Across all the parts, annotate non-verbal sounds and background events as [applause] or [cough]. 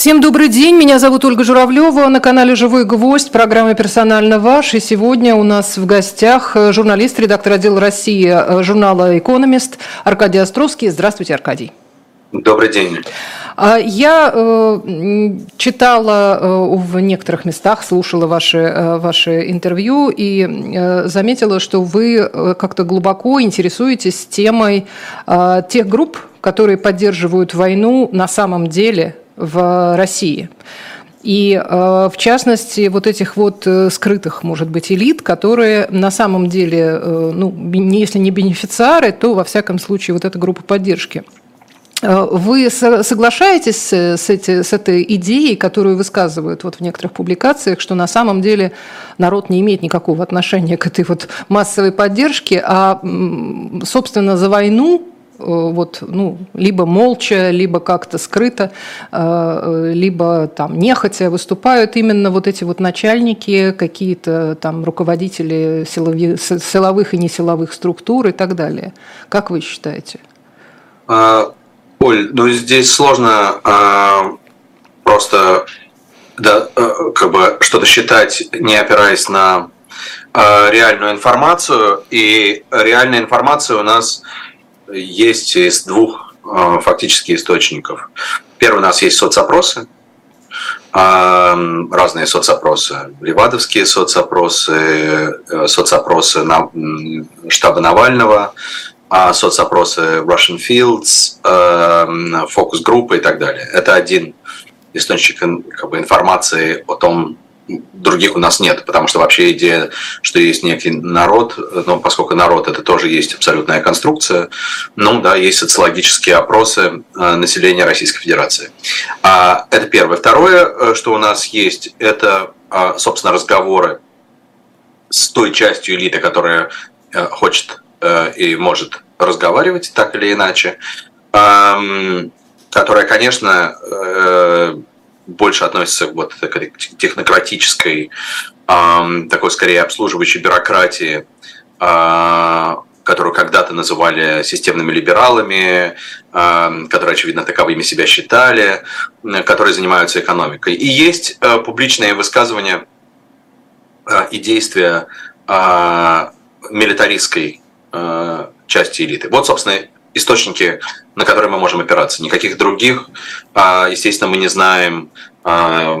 Всем добрый день, меня зовут Ольга Журавлева, на канале «Живой гвоздь», программа «Персонально ваш». И сегодня у нас в гостях журналист, редактор отдела России э, журнала «Экономист» Аркадий Островский. Здравствуйте, Аркадий. Добрый день. А, я э, читала э, в некоторых местах, слушала ваши, э, ваши интервью и э, заметила, что вы э, как-то глубоко интересуетесь темой э, тех групп, которые поддерживают войну на самом деле в России. И э, в частности, вот этих вот э, скрытых, может быть, элит, которые на самом деле, э, ну, если не бенефициары, то, во всяком случае, вот эта группа поддержки. Вы соглашаетесь с, эти, с этой идеей, которую высказывают вот в некоторых публикациях, что на самом деле народ не имеет никакого отношения к этой вот массовой поддержке, а, собственно, за войну вот, ну, либо молча, либо как-то скрыто, э, либо там нехотя выступают именно вот эти вот начальники, какие-то там руководители силовых и несиловых структур и так далее. Как вы считаете? А, Оль, ну здесь сложно а, просто да, э, как бы что-то считать, не опираясь на реальную информацию. И реальная информация у нас есть из двух э, фактически источников. Первый у нас есть соцопросы, а, разные соцопросы, левадовские соцопросы, э, соцопросы штаба Навального, а, соцопросы Russian Fields, э, фокус-группы и так далее. Это один источник как бы, информации о том, других у нас нет, потому что вообще идея, что есть некий народ, ну, поскольку народ это тоже есть абсолютная конструкция, ну да, есть социологические опросы э, населения Российской Федерации. А, это первое. Второе, э, что у нас есть, это, а, собственно, разговоры с той частью элиты, которая э, хочет и может разговаривать так или иначе, которая, конечно, больше относится вот к технократической, такой скорее обслуживающей бюрократии, а, которую когда-то называли системными либералами, которые, очевидно, таковыми себя считали, которые занимаются экономикой. И есть э, публичные высказывания э, и действия а, милитаристской э, части элиты. Вот, собственно, источники, на которые мы можем опираться. Никаких других, а, естественно, мы не знаем, а,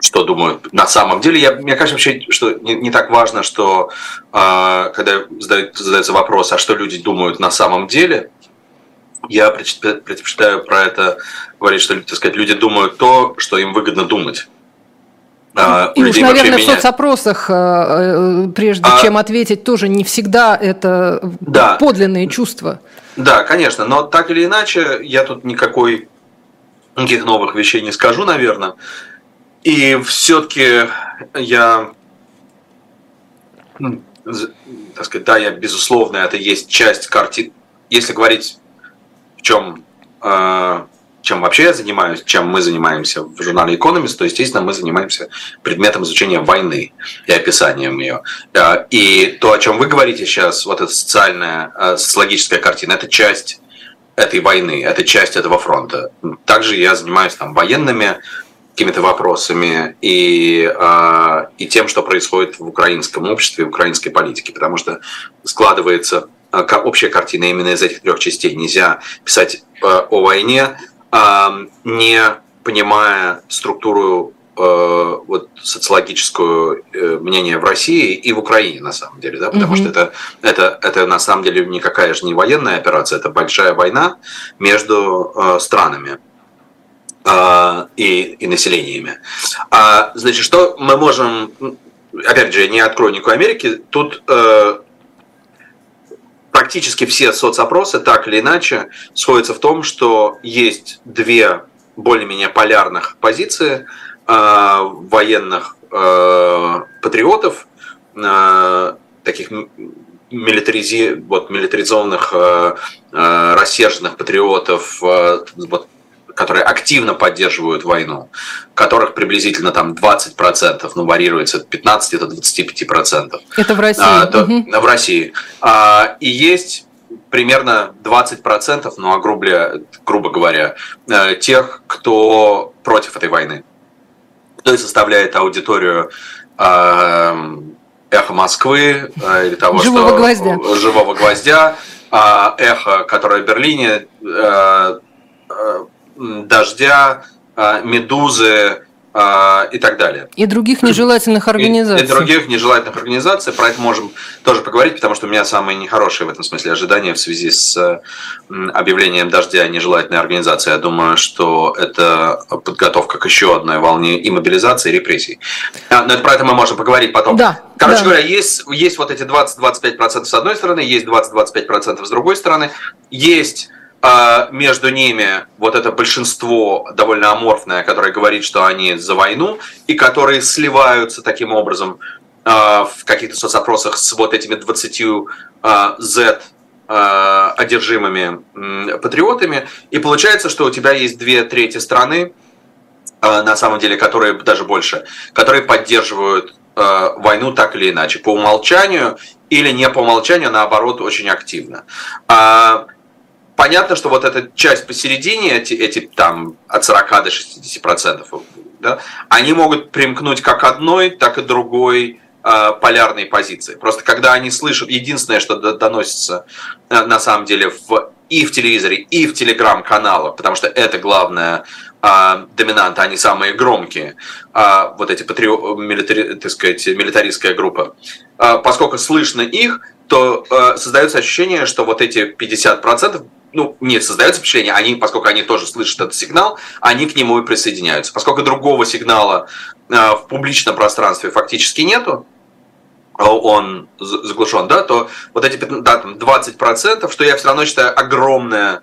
что думают на самом деле. Я, мне кажется, вообще, что не, не так важно, что а, когда задается вопрос, а что люди думают на самом деле, я предпочитаю про это говорить, что так сказать, люди думают то, что им выгодно думать. А, И уж, наверное, в соцопросах, э, э, прежде а... чем ответить, тоже не всегда это да. подлинные чувства. Да, конечно, но так или иначе, я тут никакой, никаких новых вещей не скажу, наверное. И все-таки я, так сказать, да, я безусловно, это есть часть картины. Если говорить в чем э, чем вообще я занимаюсь, чем мы занимаемся в журнале Economist, то, естественно, мы занимаемся предметом изучения войны и описанием ее. Э, и то, о чем вы говорите сейчас, вот эта социальная, э, социологическая картина, это часть этой войны, это часть этого фронта. Также я занимаюсь там военными какими-то вопросами и, э, и тем, что происходит в украинском обществе, в украинской политике, потому что складывается общая картина именно из этих трех частей. Нельзя писать о войне не понимая структуру э, вот социологическую э, мнение в России и в Украине на самом деле, да, потому mm-hmm. что это, это, это на самом деле никакая же не военная операция, это большая война между э, странами и, и населениями. А, значит, что мы можем, опять же, не открою никакой Америки, тут практически все соцопросы так или иначе сходятся в том, что есть две более-менее полярных позиции э, военных э, патриотов, э, таких милитаризи, вот, милитаризованных, э, э, рассерженных патриотов, э, вот, которые активно поддерживают войну, которых приблизительно там 20%, ну, варьируется от 15 до 25%. Это в России? А, то, угу. В России. А, и есть примерно 20%, ну, а грубо, грубо говоря, тех, кто против этой войны. Кто и составляет аудиторию эхо Москвы или того, живого что гвоздя. живого гвоздя, эхо, которое в Берлине, дождя, медузы, а, и так далее. И других нежелательных организаций. И, и других нежелательных организаций. Про это можем тоже поговорить, потому что у меня самые нехорошие в этом смысле ожидания в связи с объявлением дождя нежелательной организации. Я думаю, что это подготовка к еще одной волне и мобилизации, и репрессий. А, но это, про это мы можем поговорить потом. Да. Короче да. говоря, есть, есть вот эти 20-25% с одной стороны, есть 20-25% с другой стороны, есть а между ними вот это большинство довольно аморфное, которое говорит, что они за войну, и которые сливаются таким образом а, в каких-то соцопросах с вот этими 20 а, Z одержимыми патриотами. И получается, что у тебя есть две трети страны, на самом деле, которые даже больше, которые поддерживают войну так или иначе, по умолчанию или не по умолчанию, наоборот, очень активно понятно, что вот эта часть посередине, эти, эти там от 40 до 60 процентов, да, они могут примкнуть как одной, так и другой э, полярной позиции. Просто когда они слышат, единственное, что доносится э, на самом деле в, и в телевизоре, и в телеграм-каналах, потому что это главная доминанта, они самые громкие, э, вот эти патрио, милитари, так сказать, милитаристская группа, э, поскольку слышно их, то э, создается ощущение, что вот эти 50% ну, не создается впечатление, они, поскольку они тоже слышат этот сигнал, они к нему и присоединяются. Поскольку другого сигнала э, в публичном пространстве фактически нету, а он заглушен, да, то вот эти да, там 20%, что я все равно считаю огромное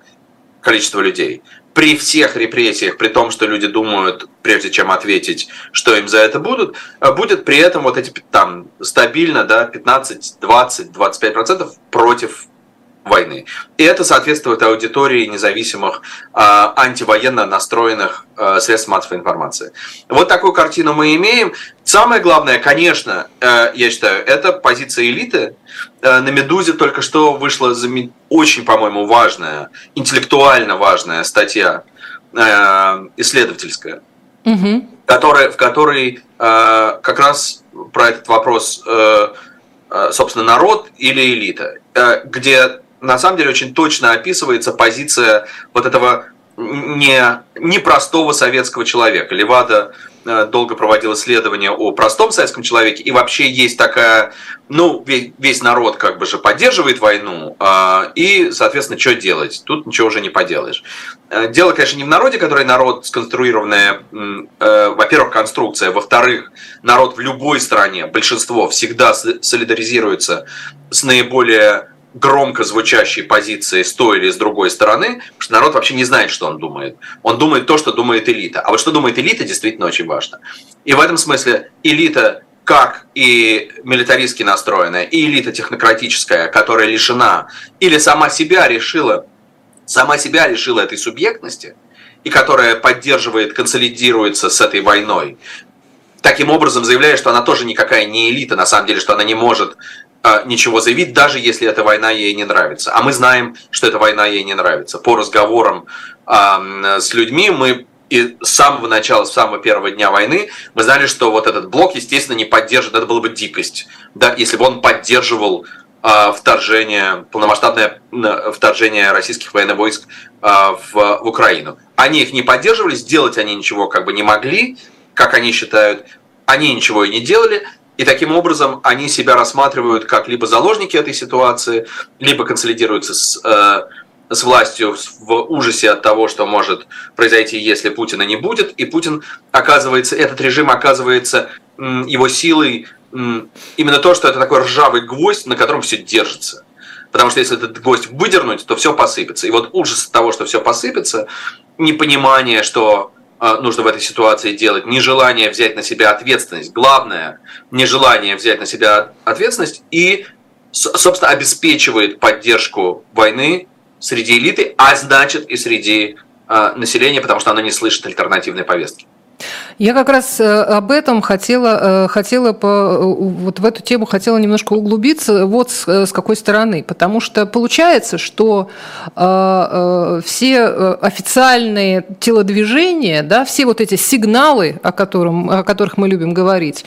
количество людей. При всех репрессиях, при том, что люди думают, прежде чем ответить, что им за это будут, э, будет при этом вот эти там стабильно, да, 15, 20, 25% против войны. И это соответствует аудитории независимых э, антивоенно настроенных э, средств массовой информации. Вот такую картину мы имеем. Самое главное, конечно, э, я считаю, это позиция элиты. Э, на «Медузе» только что вышла очень, по-моему, важная, интеллектуально важная статья э, исследовательская, угу. которая, в которой э, как раз про этот вопрос, э, э собственно, народ или элита, э, где на самом деле очень точно описывается позиция вот этого не, непростого советского человека. Левада э, долго проводил исследования о простом советском человеке, и вообще есть такая, ну, весь, весь народ как бы же поддерживает войну, э, и, соответственно, что делать? Тут ничего уже не поделаешь. Э, дело, конечно, не в народе, который народ сконструированная, э, во-первых, конструкция, во-вторых, народ в любой стране, большинство всегда солидаризируется с наиболее громко звучащей позиции с той или с другой стороны, потому что народ вообще не знает, что он думает. Он думает то, что думает элита. А вот что думает элита, действительно очень важно. И в этом смысле элита как и милитаристски настроенная, и элита технократическая, которая лишена или сама себя решила, сама себя решила этой субъектности, и которая поддерживает, консолидируется с этой войной, таким образом заявляя, что она тоже никакая не элита, на самом деле, что она не может ничего заявить, даже если эта война ей не нравится. А мы знаем, что эта война ей не нравится. По разговорам э, с людьми мы и с самого начала, с самого первого дня войны мы знали, что вот этот блок, естественно, не поддержит, это была бы дикость, да, если бы он поддерживал э, вторжение, полномасштабное вторжение российских военных войск э, в, в Украину. Они их не поддерживали, сделать они ничего как бы не могли, как они считают, они ничего и не делали, и таким образом они себя рассматривают как либо заложники этой ситуации, либо консолидируются с, э, с властью в ужасе от того, что может произойти, если Путина не будет. И Путин оказывается, этот режим оказывается его силой именно то, что это такой ржавый гвоздь, на котором все держится. Потому что если этот гвоздь выдернуть, то все посыпется. И вот ужас того, что все посыпется, непонимание, что нужно в этой ситуации делать, нежелание взять на себя ответственность, главное, нежелание взять на себя ответственность и, собственно, обеспечивает поддержку войны среди элиты, а значит и среди а, населения, потому что оно не слышит альтернативной повестки. Я как раз э, об этом хотела, э, хотела по, э, вот в эту тему хотела немножко углубиться, вот с, с какой стороны. Потому что получается, что э, все официальные телодвижения, да, все вот эти сигналы, о, котором, о которых мы любим говорить,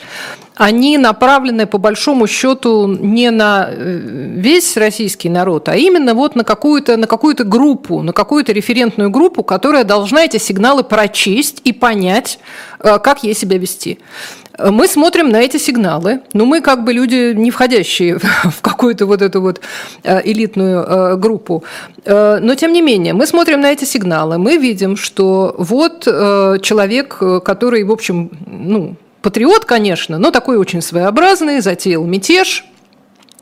они направлены по большому счету не на весь российский народ, а именно вот на какую-то на какую-то группу, на какую-то референтную группу, которая должна эти сигналы прочесть и понять, Э, как ей себя вести. Мы смотрим на эти сигналы, но мы как бы люди, не входящие [laughs] в какую-то вот эту вот э, элитную э, группу. Но тем не менее, мы смотрим на эти сигналы, мы видим, что вот человек, который, в общем, ну, патриот, конечно, но такой очень своеобразный, затеял мятеж –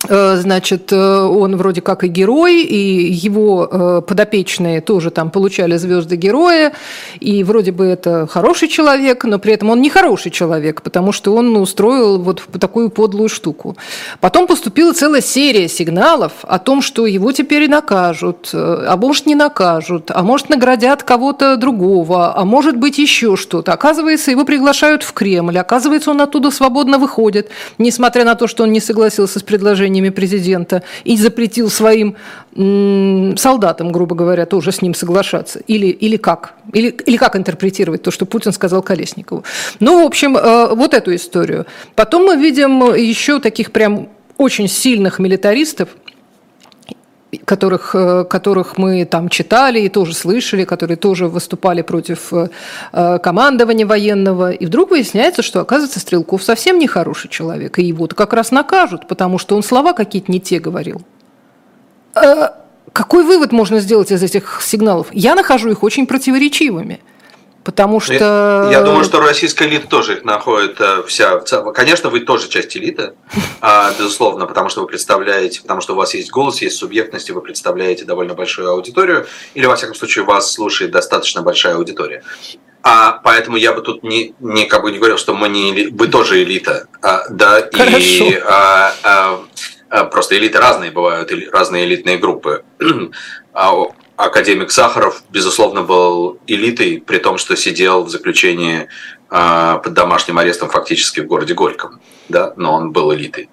значит, э, он вроде как и герой, и его э, подопечные тоже там получали звезды героя, и вроде бы это хороший человек, но при этом он не хороший человек, потому что он устроил вот такую подлую штуку. Потом поступила целая серия сигналов о том, что его теперь накажут, а может не накажут, а может наградят кого-то другого, а может быть еще что-то. Оказывается, его приглашают в Кремль, оказывается, он оттуда свободно выходит, несмотря на то, что он не согласился с предложением решениями президента и запретил своим солдатам, грубо говоря, тоже с ним соглашаться? Или, или как? Или, или как интерпретировать то, что Путин сказал Колесникову? Ну, в общем, э, вот эту историю. Потом мы видим еще таких прям очень сильных милитаристов, которых, э, которых мы там читали и тоже слышали, которые тоже выступали против э, э, командования военного. И вдруг выясняется, что, оказывается, Стрелков совсем не хороший человек, и его-то как раз накажут, потому что он слова какие-то не те говорил. Какой вывод можно сделать из этих сигналов? Я нахожу их очень противоречивыми – Потому что... Я, я думаю, что российская элита тоже их находит э, вся. Конечно, вы тоже часть элиты, а, безусловно, потому что вы представляете, потому что у вас есть голос, есть субъектность, и вы представляете довольно большую аудиторию, или, во всяком случае, вас слушает достаточно большая аудитория. А поэтому я бы тут не, не как бы не говорил, что мы не вы тоже элита, а, да, Хорошо. и а, а, а, просто элиты разные бывают, разные элитные группы. [clears throat] А академик Сахаров, безусловно, был элитой, при том, что сидел в заключении э, под домашним арестом фактически в городе Горьком, да, но он был элитой.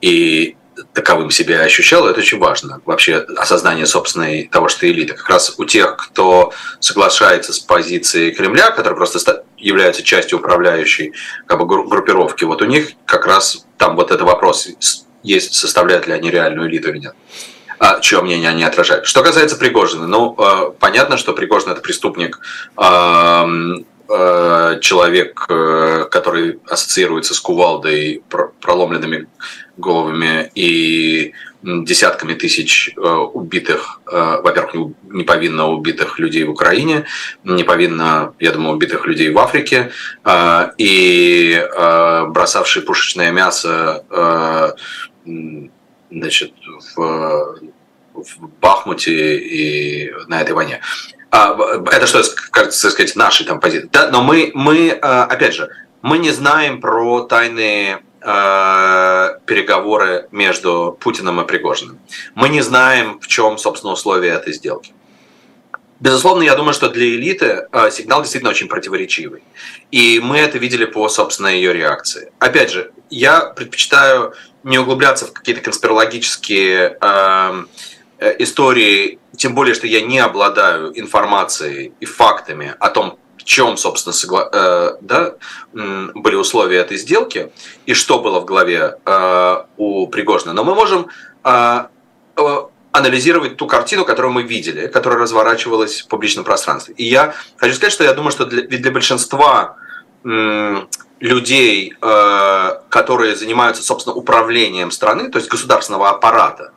И таковым себя ощущал, это очень важно. Вообще осознание собственной того, что элита. Как раз у тех, кто соглашается с позицией Кремля, которые просто являются частью управляющей как бы, группировки, вот у них как раз там вот этот вопрос есть, составляют ли они реальную элиту или нет а, чье мнение они отражают. Что касается Пригожина, ну, э, понятно, что Пригожин – это преступник, э, э, человек, который ассоциируется с кувалдой, проломленными головами и десятками тысяч убитых, во-первых, неповинно убитых людей в Украине, неповинно, я думаю, убитых людей в Африке, и бросавший пушечное мясо значит, в, в Бахмуте и на этой войне. А, это что, как сказать, наши там позиции. Да, но мы, мы, а, опять же, мы не знаем про тайные э, переговоры между Путиным и Пригожиным. Мы не знаем, в чем, собственно, условия этой сделки. Безусловно, я думаю, что для элиты э, сигнал действительно очень противоречивый. И мы это видели по, собственно, ее реакции. Опять же, я предпочитаю не углубляться в какие-то конспирологические эм, э, истории, тем более, что я не обладаю информацией и фактами о том, в чем, собственно, согла- э, да, были условия этой сделки и что было в голове э, у Пригожина. Но мы можем э, э, анализировать ту картину, которую мы видели, которая разворачивалась в публичном пространстве. И я хочу сказать, что я думаю, что для, для большинства людей, э, которые занимаются, собственно, управлением страны, то есть государственного аппарата,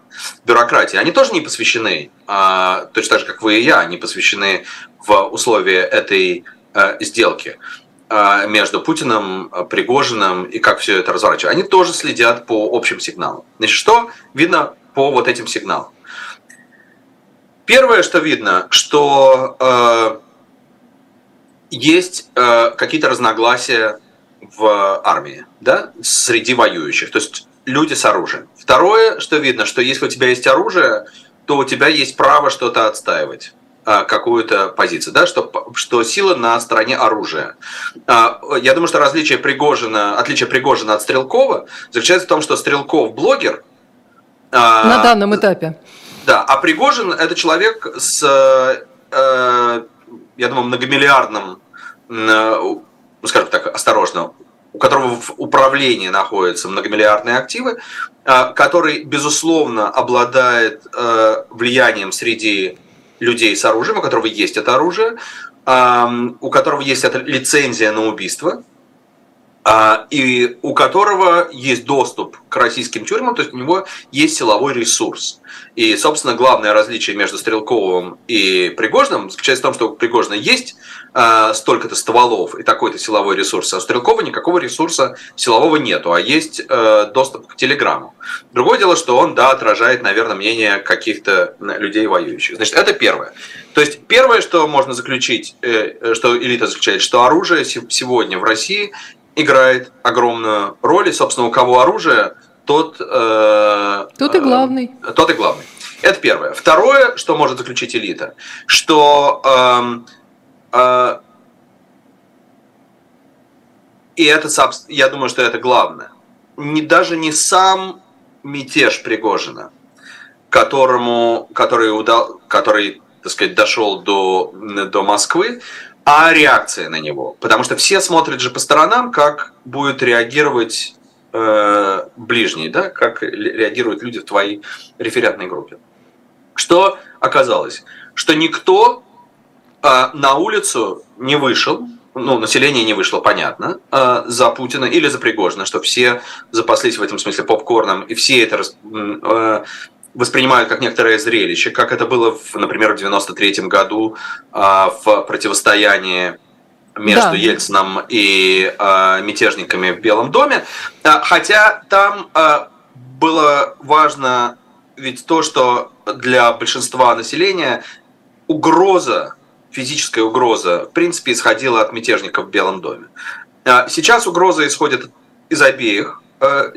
бюрократии, они тоже не посвящены, а, точно так же, как вы и я, они посвящены в условия этой э, сделки э, между Путиным, Пригожиным и как все это разворачивается. Они тоже следят по общим сигналам. Значит, что видно по вот этим сигналам? Первое, что видно, что есть какие-то разногласия в армии, да, среди воюющих, то есть люди с оружием. Второе, что видно, что если у тебя есть оружие, то у тебя есть право что-то отстаивать. а, какую-то позицию, да, что, что сила на стороне оружия. А, я думаю, что различие Пригожина, отличие Пригожина от Стрелкова заключается в том, что Стрелков блогер. А, на данном этапе. Да, а Пригожин это человек с, э, я думаю, многомиллиардным, ну, скажем так, осторожно, у которого в управлении находятся многомиллиардные активы, который, безусловно, обладает э, влиянием среди людей с оружием, у которого есть это оружие, у которого есть эта лицензия на убийство, а, и у которого есть доступ к российским тюрьмам, то есть у него есть силовой ресурс. И, собственно, главное различие между Стрелковым и Пригожным заключается в том, что у Пригожина есть э, столько-то стволов и такой-то силовой ресурс, а у Стрелкова никакого ресурса силового нету, а есть э, доступ к телеграмму. Другое дело, что он, да, отражает, наверное, мнение каких-то людей воюющих. Значит, это первое. То есть первое, что можно заключить, э, что элита заключает, что оружие сегодня в России играет огромную роль, и, собственно, у кого оружие, тот... Э, тот и э, главный. Э, тот и главный. Это первое. Второе, что может заключить элита, что... Э, э, и это, я думаю, что это главное. Не, даже не сам мятеж Пригожина, которому, который, удал, который так сказать, дошел до, до Москвы, а реакция на него. Потому что все смотрят же по сторонам, как будет реагировать э, ближний, да, как реагируют люди в твоей референтной группе. Что оказалось? Что никто э, на улицу не вышел, ну, население не вышло, понятно, э, за Путина или за Пригожина, что все запаслись в этом смысле попкорном, и все это э, воспринимают как некоторое зрелище, как это было, в, например, в 93 году а, в противостоянии между да. Ельцином и э, мятежниками в Белом доме. А, хотя там было важно ведь то, что для большинства населения угроза, физическая угроза, в принципе, исходила от мятежников в Белом доме. Сейчас угроза исходит из обеих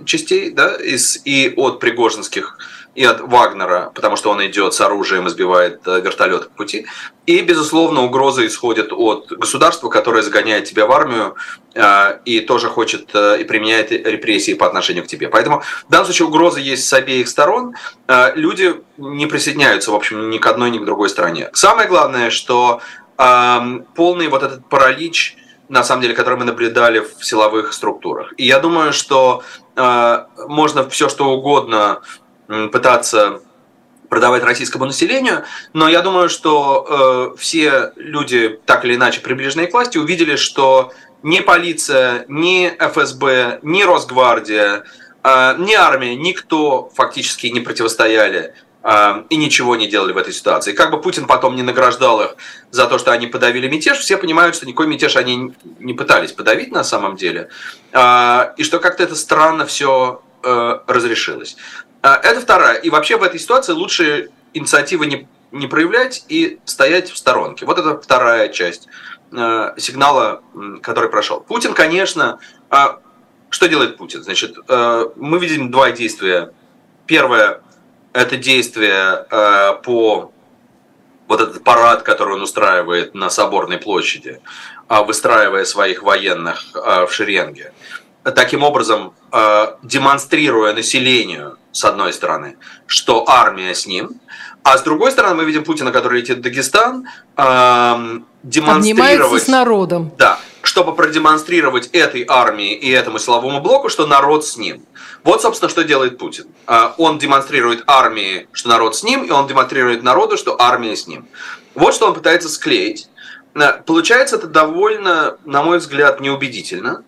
частей, да, из, и от пригожинских и от Вагнера, потому что он идет с оружием и сбивает э, вертолет по пути. И, безусловно, угроза исходит от государства, которое загоняет тебя в армию э, и тоже хочет э, и применяет репрессии по отношению к тебе. Поэтому в данном случае угроза есть с обеих сторон. Люди не присоединяются, в общем, ни к одной, ни к другой стране. Самое главное, что полный вот этот паралич на самом деле, который мы наблюдали в силовых структурах. И я думаю, что э, можно все что угодно пытаться продавать российскому населению, но я думаю, что э, все люди, так или иначе приближенные к власти, увидели, что ни полиция, ни ФСБ, ни Росгвардия, э, ни армия, никто фактически не противостояли э, и ничего не делали в этой ситуации. Как бы Путин потом не награждал их за то, что они подавили мятеж, все понимают, что никакой мятеж они не пытались подавить на самом деле, э, и что как-то это странно все э, разрешилось. А, это вторая. И вообще в этой ситуации лучше инициативы не, не проявлять и стоять в сторонке. Вот это вторая часть э, сигнала, который прошел. Путин, конечно, э, что делает Путин? Значит, э, мы видим два действия. Первое – это действие э, по вот этот парад, который он устраивает на Соборной площади, э, выстраивая своих военных в шеренге таким образом э, демонстрируя населению, с одной стороны, что армия с ним, а с другой стороны мы видим Путина, который летит в Дагестан, э, демонстрировать... с народом. Да, чтобы продемонстрировать этой армии и этому силовому блоку, что народ с ним. Вот, собственно, что делает Путин. Э, он демонстрирует армии, что народ с ним, и он демонстрирует народу, что армия с ним. Вот что он пытается склеить. Получается это довольно, на мой взгляд, неубедительно.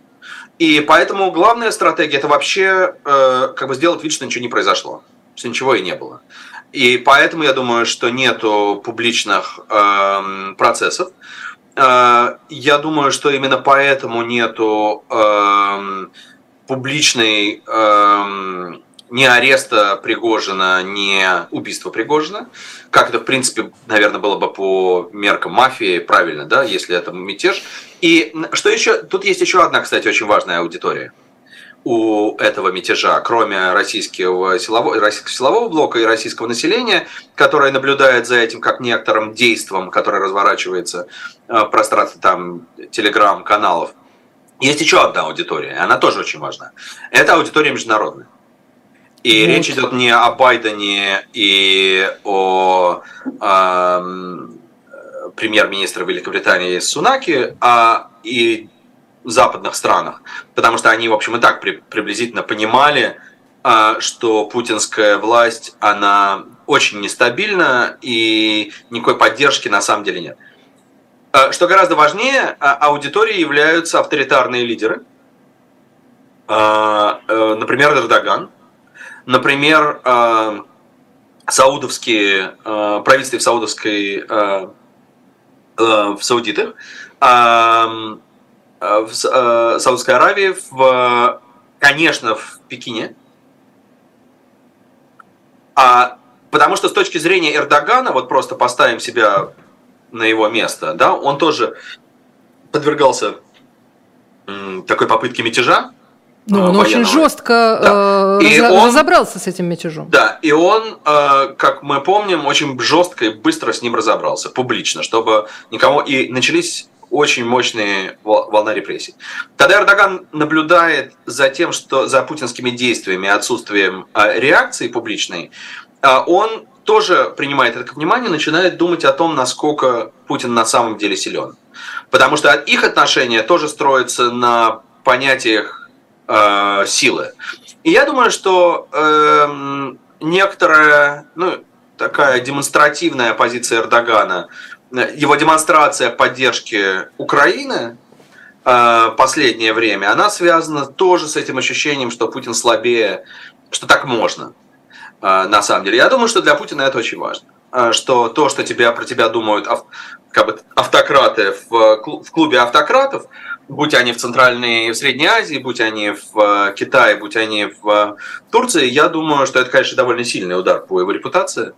И поэтому главная стратегия это вообще э, как бы сделать вид, что ничего не произошло, что ничего и не было. И поэтому я думаю, что нету публичных э, процессов. Э, я думаю, что именно поэтому нету э, публичной э, ни ареста Пригожина, ни убийства Пригожина, как это, в принципе, наверное, было бы по меркам мафии правильно, да, если это мятеж. И что еще, тут есть еще одна, кстати, очень важная аудитория. у этого мятежа, кроме российского силового, российского силового блока и российского населения, которое наблюдает за этим как некоторым действом, которое разворачивается в пространстве там телеграм-каналов. Есть еще одна аудитория, она тоже очень важна. Это аудитория международная. И вот. речь идет не о Байдене и о э, премьер-министре Великобритании Сунаки, а и западных странах, потому что они, в общем, и так при, приблизительно понимали, э, что путинская власть, она очень нестабильна и никакой поддержки на самом деле нет. Э, что гораздо важнее, а, аудиторией являются авторитарные лидеры, э, например, Эрдоган, Например, э, саудовские, э, правительство в саудовской, э, в Саудитах, в Саудовской Аравии, в, конечно, в Пекине. А, потому что с точки зрения Эрдогана, вот просто поставим себя на его место, да, он тоже подвергался такой попытке мятежа, ну, он очень жестко да. э, раз, он, разобрался с этим мятежом. Да, и он, э, как мы помним, очень жестко и быстро с ним разобрался, публично, чтобы никому... И начались очень мощные волна репрессий. Тогда Эрдоган наблюдает за тем, что за путинскими действиями, отсутствием э, реакции публичной, э, он тоже принимает это к вниманию, начинает думать о том, насколько Путин на самом деле силен. Потому что их отношения тоже строятся на понятиях э, силы. И я думаю, что э, некоторая, ну, такая демонстративная позиция Эрдогана, его демонстрация поддержки Украины э, последнее время, она связана тоже с этим ощущением, что Путин слабее, что так можно. Э, на самом деле, я думаю, что для Путина это очень важно, э, что то, что тебя про тебя думают как бы автократы в, в клубе автократов, будь они в Центральной и в Средней Азии, будь они в э, Китае, будь они в э, Турции, я думаю, что это, конечно, довольно сильный удар по его репутации.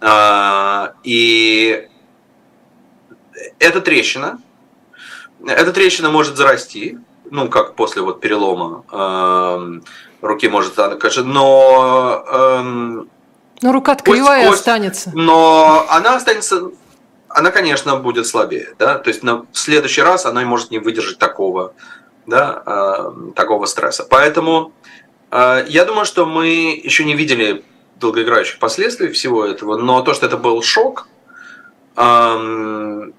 А, и эта трещина, эта трещина может зарасти, ну, как после вот перелома э, руки может, конечно, но... Эм, но рука кривая останется. Но она останется она, конечно, будет слабее, да, то есть на, в следующий раз она может не выдержать такого, да, э, такого стресса. Поэтому э, я думаю, что мы еще не видели долгоиграющих последствий всего этого, но то, что это был шок, э,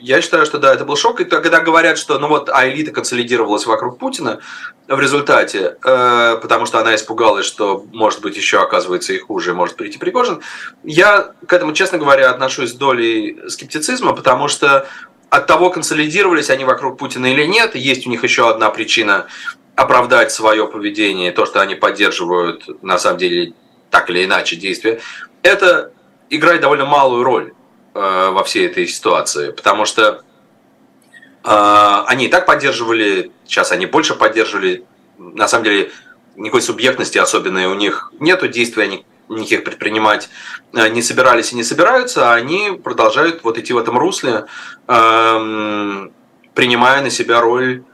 я считаю, что да, это был шок. И когда говорят, что ну вот, а элита консолидировалась вокруг Путина в результате, э, потому что она испугалась, что может быть еще оказывается и хуже, может прийти Пригожин, я к этому, честно говоря, отношусь с долей скептицизма, потому что от того, консолидировались они вокруг Путина или нет, есть у них еще одна причина оправдать свое поведение, то, что они поддерживают, на самом деле, так или иначе действия, это играет довольно малую роль во всей этой ситуации, потому что э, они и так поддерживали, сейчас они больше поддерживали, на самом деле никакой субъектности особенной у них нету, действий они никаких предпринимать э, не собирались и не собираются, а они продолжают вот идти в этом русле, эм, принимая на себя роль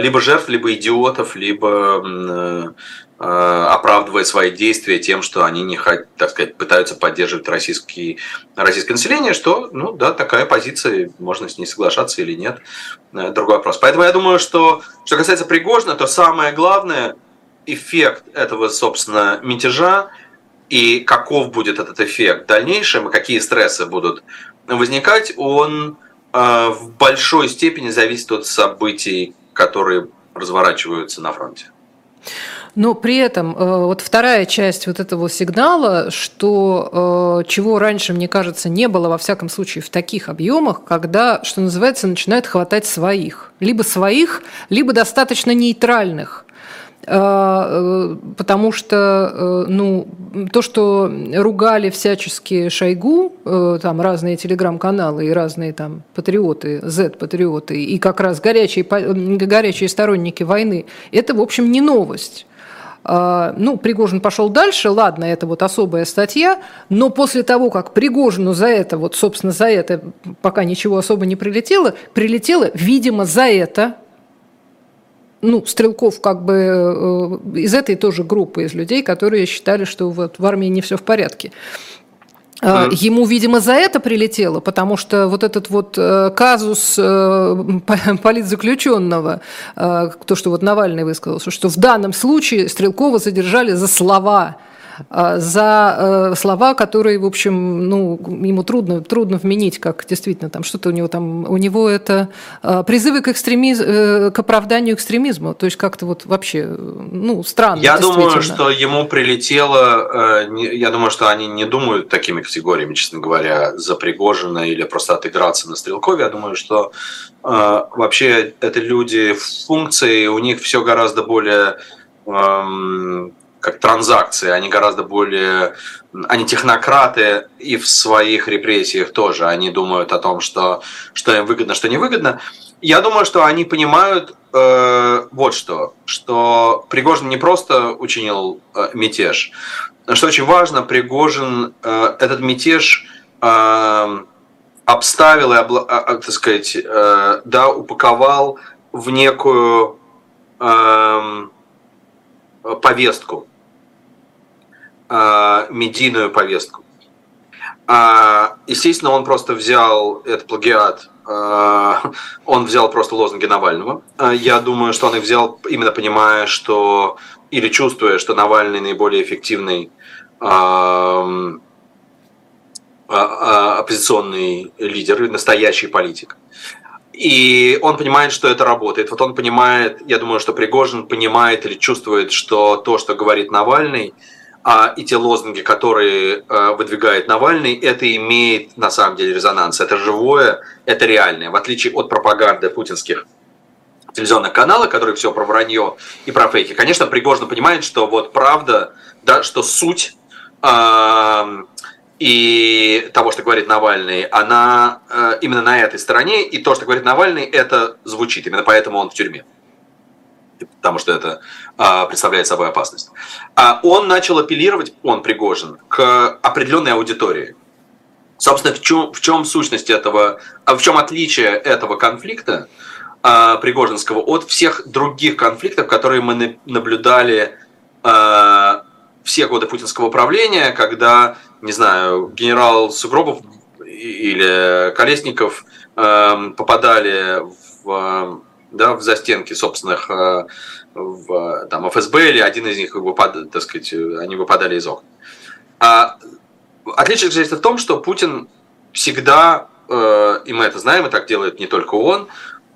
либо жертв, либо идиотов, либо Э, оправдывая свои действия тем, что они не, так сказать, пытаются поддерживать российский, российское население, что, ну да, такая позиция, можно с ней соглашаться или нет, э, другой вопрос. Поэтому я думаю, что, что касается Пригожина, то самое главное, эффект этого, собственно, мятежа и каков будет этот эффект в дальнейшем, и какие стрессы будут возникать, он э, в большой степени зависит от событий, которые разворачиваются на фронте. Но при этом э, вот вторая часть вот этого сигнала, что э, чего раньше, мне кажется, не было, во всяком случае, в таких объемах, когда, что называется, начинает хватать своих. Либо своих, либо достаточно нейтральных э, потому что ну, то, что ругали всячески Шойгу, там разные телеграм-каналы и разные там патриоты, Z-патриоты, и как раз горячие, горячие сторонники войны, это, в общем, не новость. А, ну, Пригожин пошел дальше, ладно, это вот особая статья, но после того, как Пригожину за это, вот, собственно, за это пока ничего особо не прилетело, прилетело, видимо, за это ну, Стрелков как бы из этой тоже группы, из людей, которые считали, что вот в армии не все в порядке. Mm. Ему, видимо, за это прилетело, потому что вот этот вот э, казус э, политзаключенного, э, то, что вот Навальный высказался, что в данном случае Стрелкова задержали за слова за э, слова, которые, в общем, ну, ему трудно, трудно вменить, как действительно там что-то у него там, у него это а, призывы к экстремизму, э, к оправданию экстремизма, то есть как-то вот вообще, ну, странно. Я думаю, что ему прилетело, э, я думаю, что они не думают такими категориями, честно говоря, за Пригожина или просто отыграться на Стрелкове. Я думаю, что вообще это люди в функции, у них все гораздо более эм, как транзакции, они гораздо более, они технократы и в своих репрессиях тоже, они думают о том, что, что им выгодно, что не выгодно. Я думаю, что они понимают э, вот что, что Пригожин не просто учинил э, мятеж, что очень важно, Пригожин э, этот мятеж э, обставил и, обла, э, так сказать, э, да, упаковал в некую э, повестку. А, медийную повестку. А, естественно, он просто взял этот плагиат, а, он взял просто лозунги Навального. Я думаю, что он их взял именно понимая, что или чувствуя, что Навальный наиболее эффективный оппозиционный лидер, настоящий политик. И он понимает, что это работает. Вот он понимает, я думаю, что Пригожин понимает или чувствует, что то, что говорит Навальный, а, и те лозунги, которые а, выдвигает Навальный, это имеет на самом деле резонанс. Это живое, это реальное. В отличие от пропаганды путинских телевизионных каналов, которые все про вранье и про фейки. Конечно, Пригожин понимает, что вот правда, да, что суть э, и того, что говорит Навальный, она э, именно на этой стороне, и то, что говорит Навальный, это звучит. Именно поэтому он в тюрьме потому что это а, представляет собой опасность. А он начал апеллировать, он Пригожин, к определенной аудитории. Собственно, в чем, в чем сущность этого, а в чем отличие этого конфликта а, Пригожинского от всех других конфликтов, которые мы наблюдали а, все годы путинского правления, когда, не знаю, генерал Сугробов или Колесников а, попадали в да, в застенки собственных э, в, там, ФСБ, или один из них, выпад, так сказать, они выпадали из окна. А отличие здесь в том, что Путин всегда, э, и мы это знаем, и так делает не только он,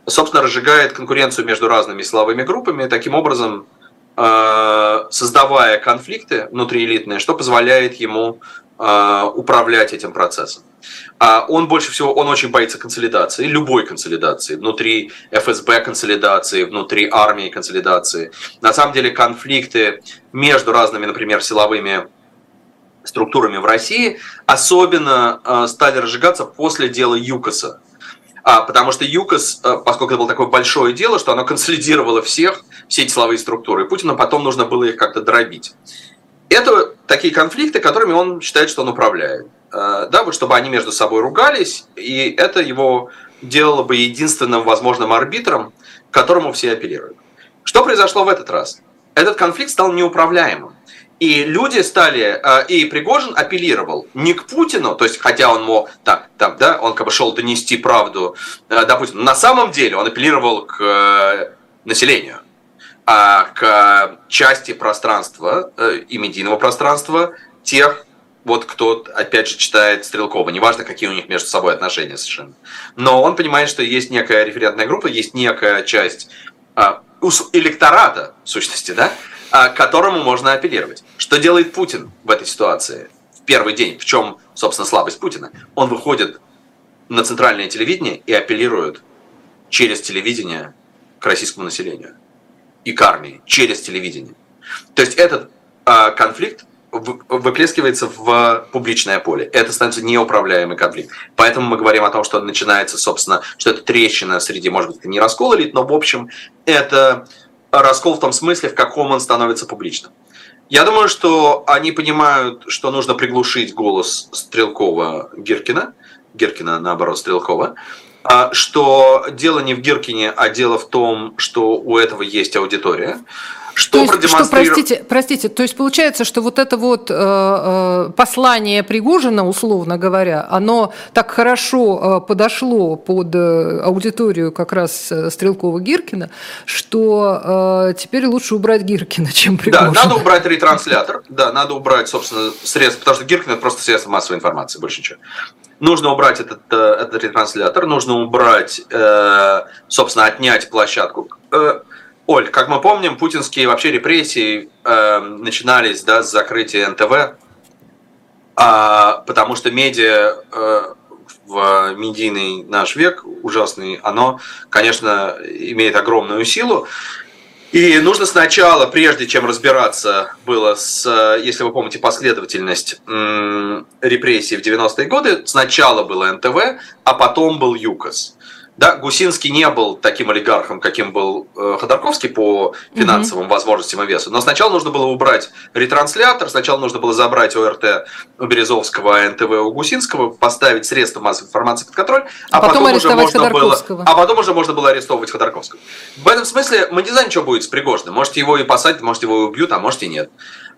собственно, разжигает конкуренцию между разными силовыми группами, таким образом э, создавая конфликты внутриэлитные, что позволяет ему управлять этим процессом. А он больше всего, он очень боится консолидации, любой консолидации, внутри ФСБ консолидации, внутри армии консолидации. На самом деле конфликты между разными, например, силовыми структурами в России особенно а, стали разжигаться после дела ЮКОСа. А, потому что ЮКОС, а, поскольку это было такое большое дело, что оно консолидировало всех, все эти силовые структуры, и Путину потом нужно было их как-то дробить. Это такие конфликты, которыми он считает, что он управляет. Э, да, вот чтобы они между собой ругались, и это его делало бы единственным возможным арбитром, к которому все апеллируют. Что произошло в этот раз? Этот конфликт стал неуправляемым. И люди стали, э, и Пригожин апеллировал не к Путину, то есть, хотя он мог, так, так, да, он как бы шел донести правду э, до Путина, на самом деле он апеллировал к населению, а к части пространства и медийного пространства тех, вот кто, опять же, читает Стрелкова, неважно, какие у них между собой отношения совершенно. Но он понимает, что есть некая референтная группа, есть некая часть а, электората, в сущности, да, к которому можно апеллировать. Что делает Путин в этой ситуации? В первый день, в чем, собственно, слабость Путина? Он выходит на центральное телевидение и апеллирует через телевидение к российскому населению и к армии, через телевидение. То есть этот а, конфликт выплескивается в публичное поле. Это становится неуправляемый конфликт. Поэтому мы говорим о том, что начинается, собственно, что это трещина среди, может быть, не раскол элит, но, в общем, это раскол в том смысле, в каком он становится публичным. Я думаю, что они понимают, что нужно приглушить голос Стрелкова Гиркина, Гиркина, наоборот, Стрелкова, а, что дело не в Гиркине, а дело в том, что у этого есть аудитория. Что, то есть, продемонстриров... что простите, простите, то есть получается, что вот это вот э, э, послание Пригожина, условно говоря, оно так хорошо э, подошло под э, аудиторию как раз э, Стрелкова-Гиркина, что э, теперь лучше убрать Гиркина, [laughs] чем Пригожина. Да, надо убрать ретранслятор, да, надо убрать, собственно, средства, потому что Гиркин это просто средство массовой информации, больше ничего. Нужно убрать этот, э, этот ретранслятор, нужно убрать, э, собственно, отнять площадку. Э, Оль, как мы помним, путинские вообще репрессии э, начинались да, с закрытия НТВ, а, потому что медиа э, в медийный наш век ужасный, оно, конечно, имеет огромную силу. И нужно сначала, прежде чем разбираться было с, если вы помните последовательность репрессий в 90-е годы, сначала было НТВ, а потом был ЮКОС. Да, Гусинский не был таким олигархом, каким был э, Ходорковский по финансовым угу. возможностям и весу. Но сначала нужно было убрать ретранслятор, сначала нужно было забрать ОРТ у Березовского, а НТВ у Гусинского, поставить средства массовой информации под контроль, а, а потом, потом уже можно было, а потом уже можно было арестовывать Ходорковского. В этом смысле мы не знаем, что будет с Пригожиным. Может его и посадят, может его и убьют, а может и нет.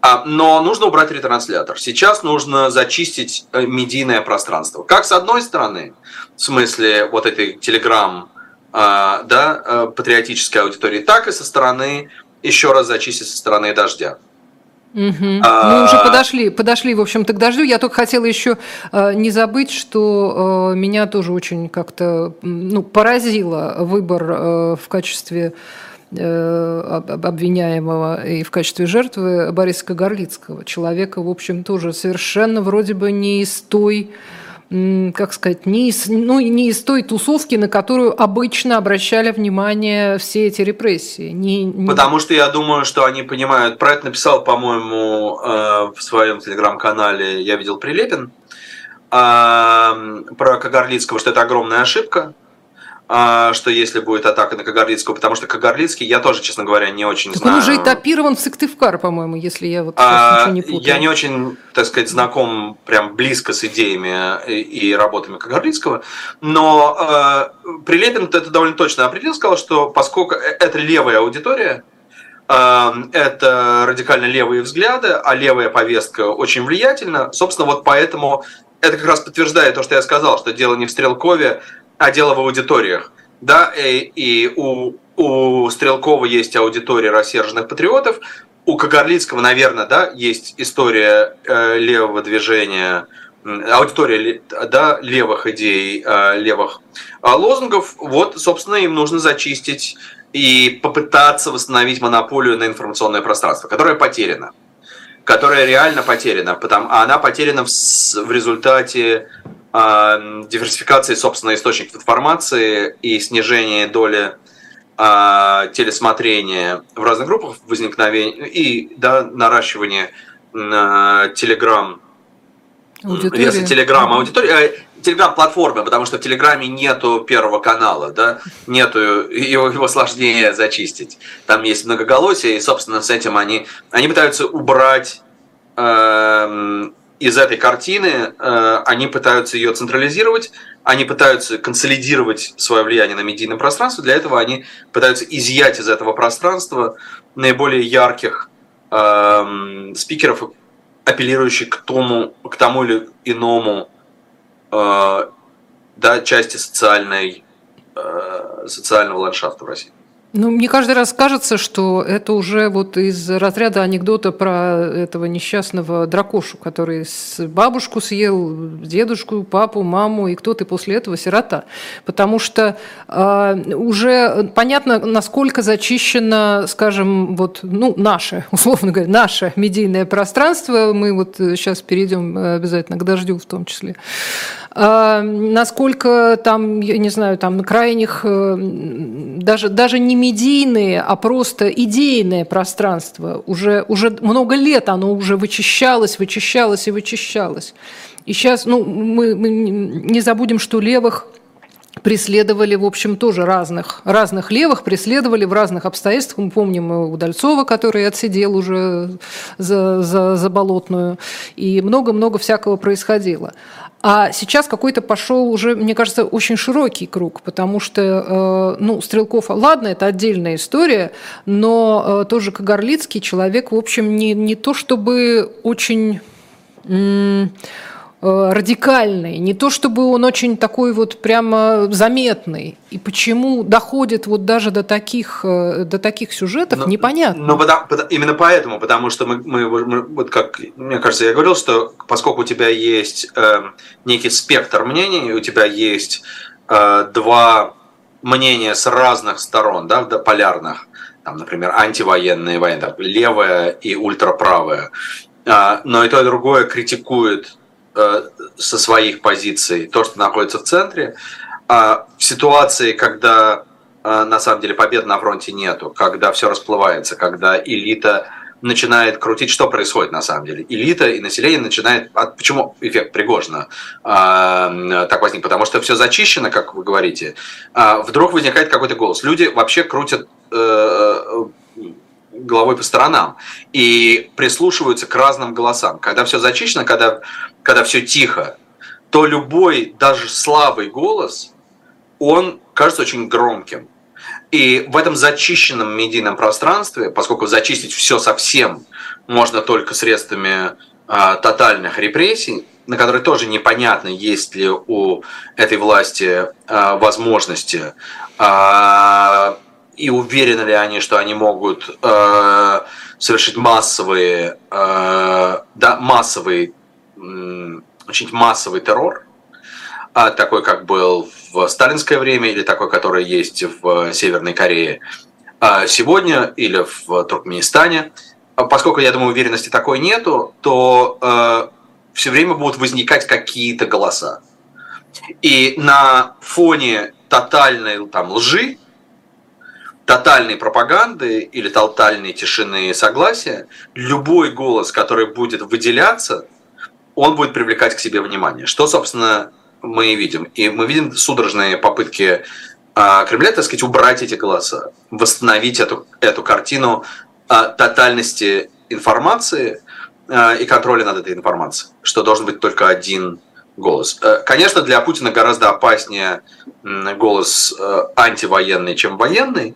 А, но нужно убрать ретранслятор. Сейчас нужно зачистить э, медийное пространство. Как с одной стороны, в смысле вот этой телеграм да, э, патриотической аудитории, так и со стороны, еще раз зачистить со стороны дождя. Угу. А... Мы уже подошли, подошли, в общем-то, к дождю. Я только хотела еще э, не забыть, что э, меня тоже очень как-то ну, поразило выбор э, в качестве обвиняемого и в качестве жертвы Бориса Кагарлицкого. Человека, в общем, тоже совершенно вроде бы не из той как сказать, не из, ну, не из той тусовки, на которую обычно обращали внимание все эти репрессии. Не, не... Потому что я думаю, что они понимают. Про это написал, по-моему, э, в своем телеграм-канале «Я видел Прилепин», про Кагарлицкого, что это огромная ошибка, а, что если будет атака на Кагарлицкого, потому что Кагарлицкий, я тоже, честно говоря, не очень так знаю. Он уже этапирован в Сыктывкар, по-моему, если я вот а, ничего не путаю. Я не очень, так сказать, знаком прям близко с идеями и, и работами Кагарлицкого, но э, Прилепин это довольно точно определил, сказал, что поскольку э, это левая аудитория, э, это радикально левые взгляды, а левая повестка очень влиятельна, собственно, вот поэтому это как раз подтверждает то, что я сказал, что дело не в Стрелкове, а дело в аудиториях. Да, и, и у, у Стрелкова есть аудитория рассерженных патриотов, у Кагарлицкого, наверное, да, есть история э, левого движения, аудитория да, левых идей, э, левых э, лозунгов. Вот, собственно, им нужно зачистить и попытаться восстановить монополию на информационное пространство, которое потеряно. Которое реально потеряно, потому, а она потеряна в, в результате диверсификации, собственно, источников информации и снижение доли а, телесмотрения в разных группах возникновения и да, наращивание телеграм если телеграм аудитории телеграм-платформы, потому что в Телеграме нету первого канала, да, нету его, его сложнее зачистить. Там есть многоголосие, и, собственно, с этим они, они пытаются убрать э, из этой картины э, они пытаются ее централизировать, они пытаются консолидировать свое влияние на медийное пространство. Для этого они пытаются изъять из этого пространства наиболее ярких э, спикеров, апеллирующих к тому, к тому или иному э, да, части социальной, э, социального ландшафта в России. Ну, мне каждый раз кажется, что это уже вот из разряда анекдота про этого несчастного дракошу, который с бабушку съел, дедушку, папу, маму, и кто ты после этого сирота. Потому что э, уже понятно, насколько зачищено, скажем, вот, ну, наше, [laughs] условно говоря, наше медийное пространство. Мы вот сейчас перейдем обязательно к дождю в том числе. Насколько там, я не знаю, там крайних, э, даже, даже не медийные, а просто идейное пространство. Уже, уже много лет оно уже вычищалось, вычищалось и вычищалось. И сейчас, ну, мы, мы не забудем, что левых преследовали, в общем, тоже разных, разных левых, преследовали в разных обстоятельствах. Мы помним Удальцова, который отсидел уже за, за, за болотную, и много-много всякого происходило. А сейчас какой-то пошел уже, мне кажется, очень широкий круг, потому что, ну, Стрелков, ладно, это отдельная история, но тоже Кагарлицкий человек, в общем, не, не то чтобы очень Э, радикальный, не то чтобы он очень такой вот прямо заметный. И почему доходит вот даже до таких, э, до таких сюжетов, но, непонятно. Но потому, именно поэтому, потому что мы, мы, мы, вот как, мне кажется, я говорил, что поскольку у тебя есть э, некий спектр мнений, у тебя есть э, два мнения с разных сторон, да, полярных, там, например, антивоенные, военные, левое и ультраправое, э, но и то, и другое критикует Э, со своих позиций то, что находится в центре. А в ситуации, когда э, на самом деле побед на фронте нету, когда все расплывается, когда элита начинает крутить, что происходит на самом деле. Элита и население начинает... Почему эффект Пригожина э, так возник? Потому что все зачищено, как вы говорите. А вдруг возникает какой-то голос. Люди вообще крутят головой по сторонам и прислушиваются к разным голосам. Когда все зачищено, когда, когда все тихо, то любой, даже слабый голос, он кажется очень громким. И в этом зачищенном медийном пространстве, поскольку зачистить все совсем можно только средствами э, тотальных репрессий, на которые тоже непонятно, есть ли у этой власти э, возможности э, и уверены ли они, что они могут э, совершить массовые, э, да, массовый, э, очень массовый террор, э, такой, как был в сталинское время или такой, который есть в Северной Корее э, сегодня или в Туркменистане. Поскольку, я думаю, уверенности такой нету, то э, все время будут возникать какие-то голоса. И на фоне тотальной там, лжи, тотальной пропаганды или тотальной тишины и согласия, любой голос, который будет выделяться, он будет привлекать к себе внимание. Что, собственно, мы и видим. И мы видим судорожные попытки а, Кремля, так сказать, убрать эти голоса, восстановить эту, эту картину а, тотальности информации а, и контроля над этой информацией, что должен быть только один голос. Э, конечно, для Путина гораздо опаснее голос э, антивоенный, чем военный.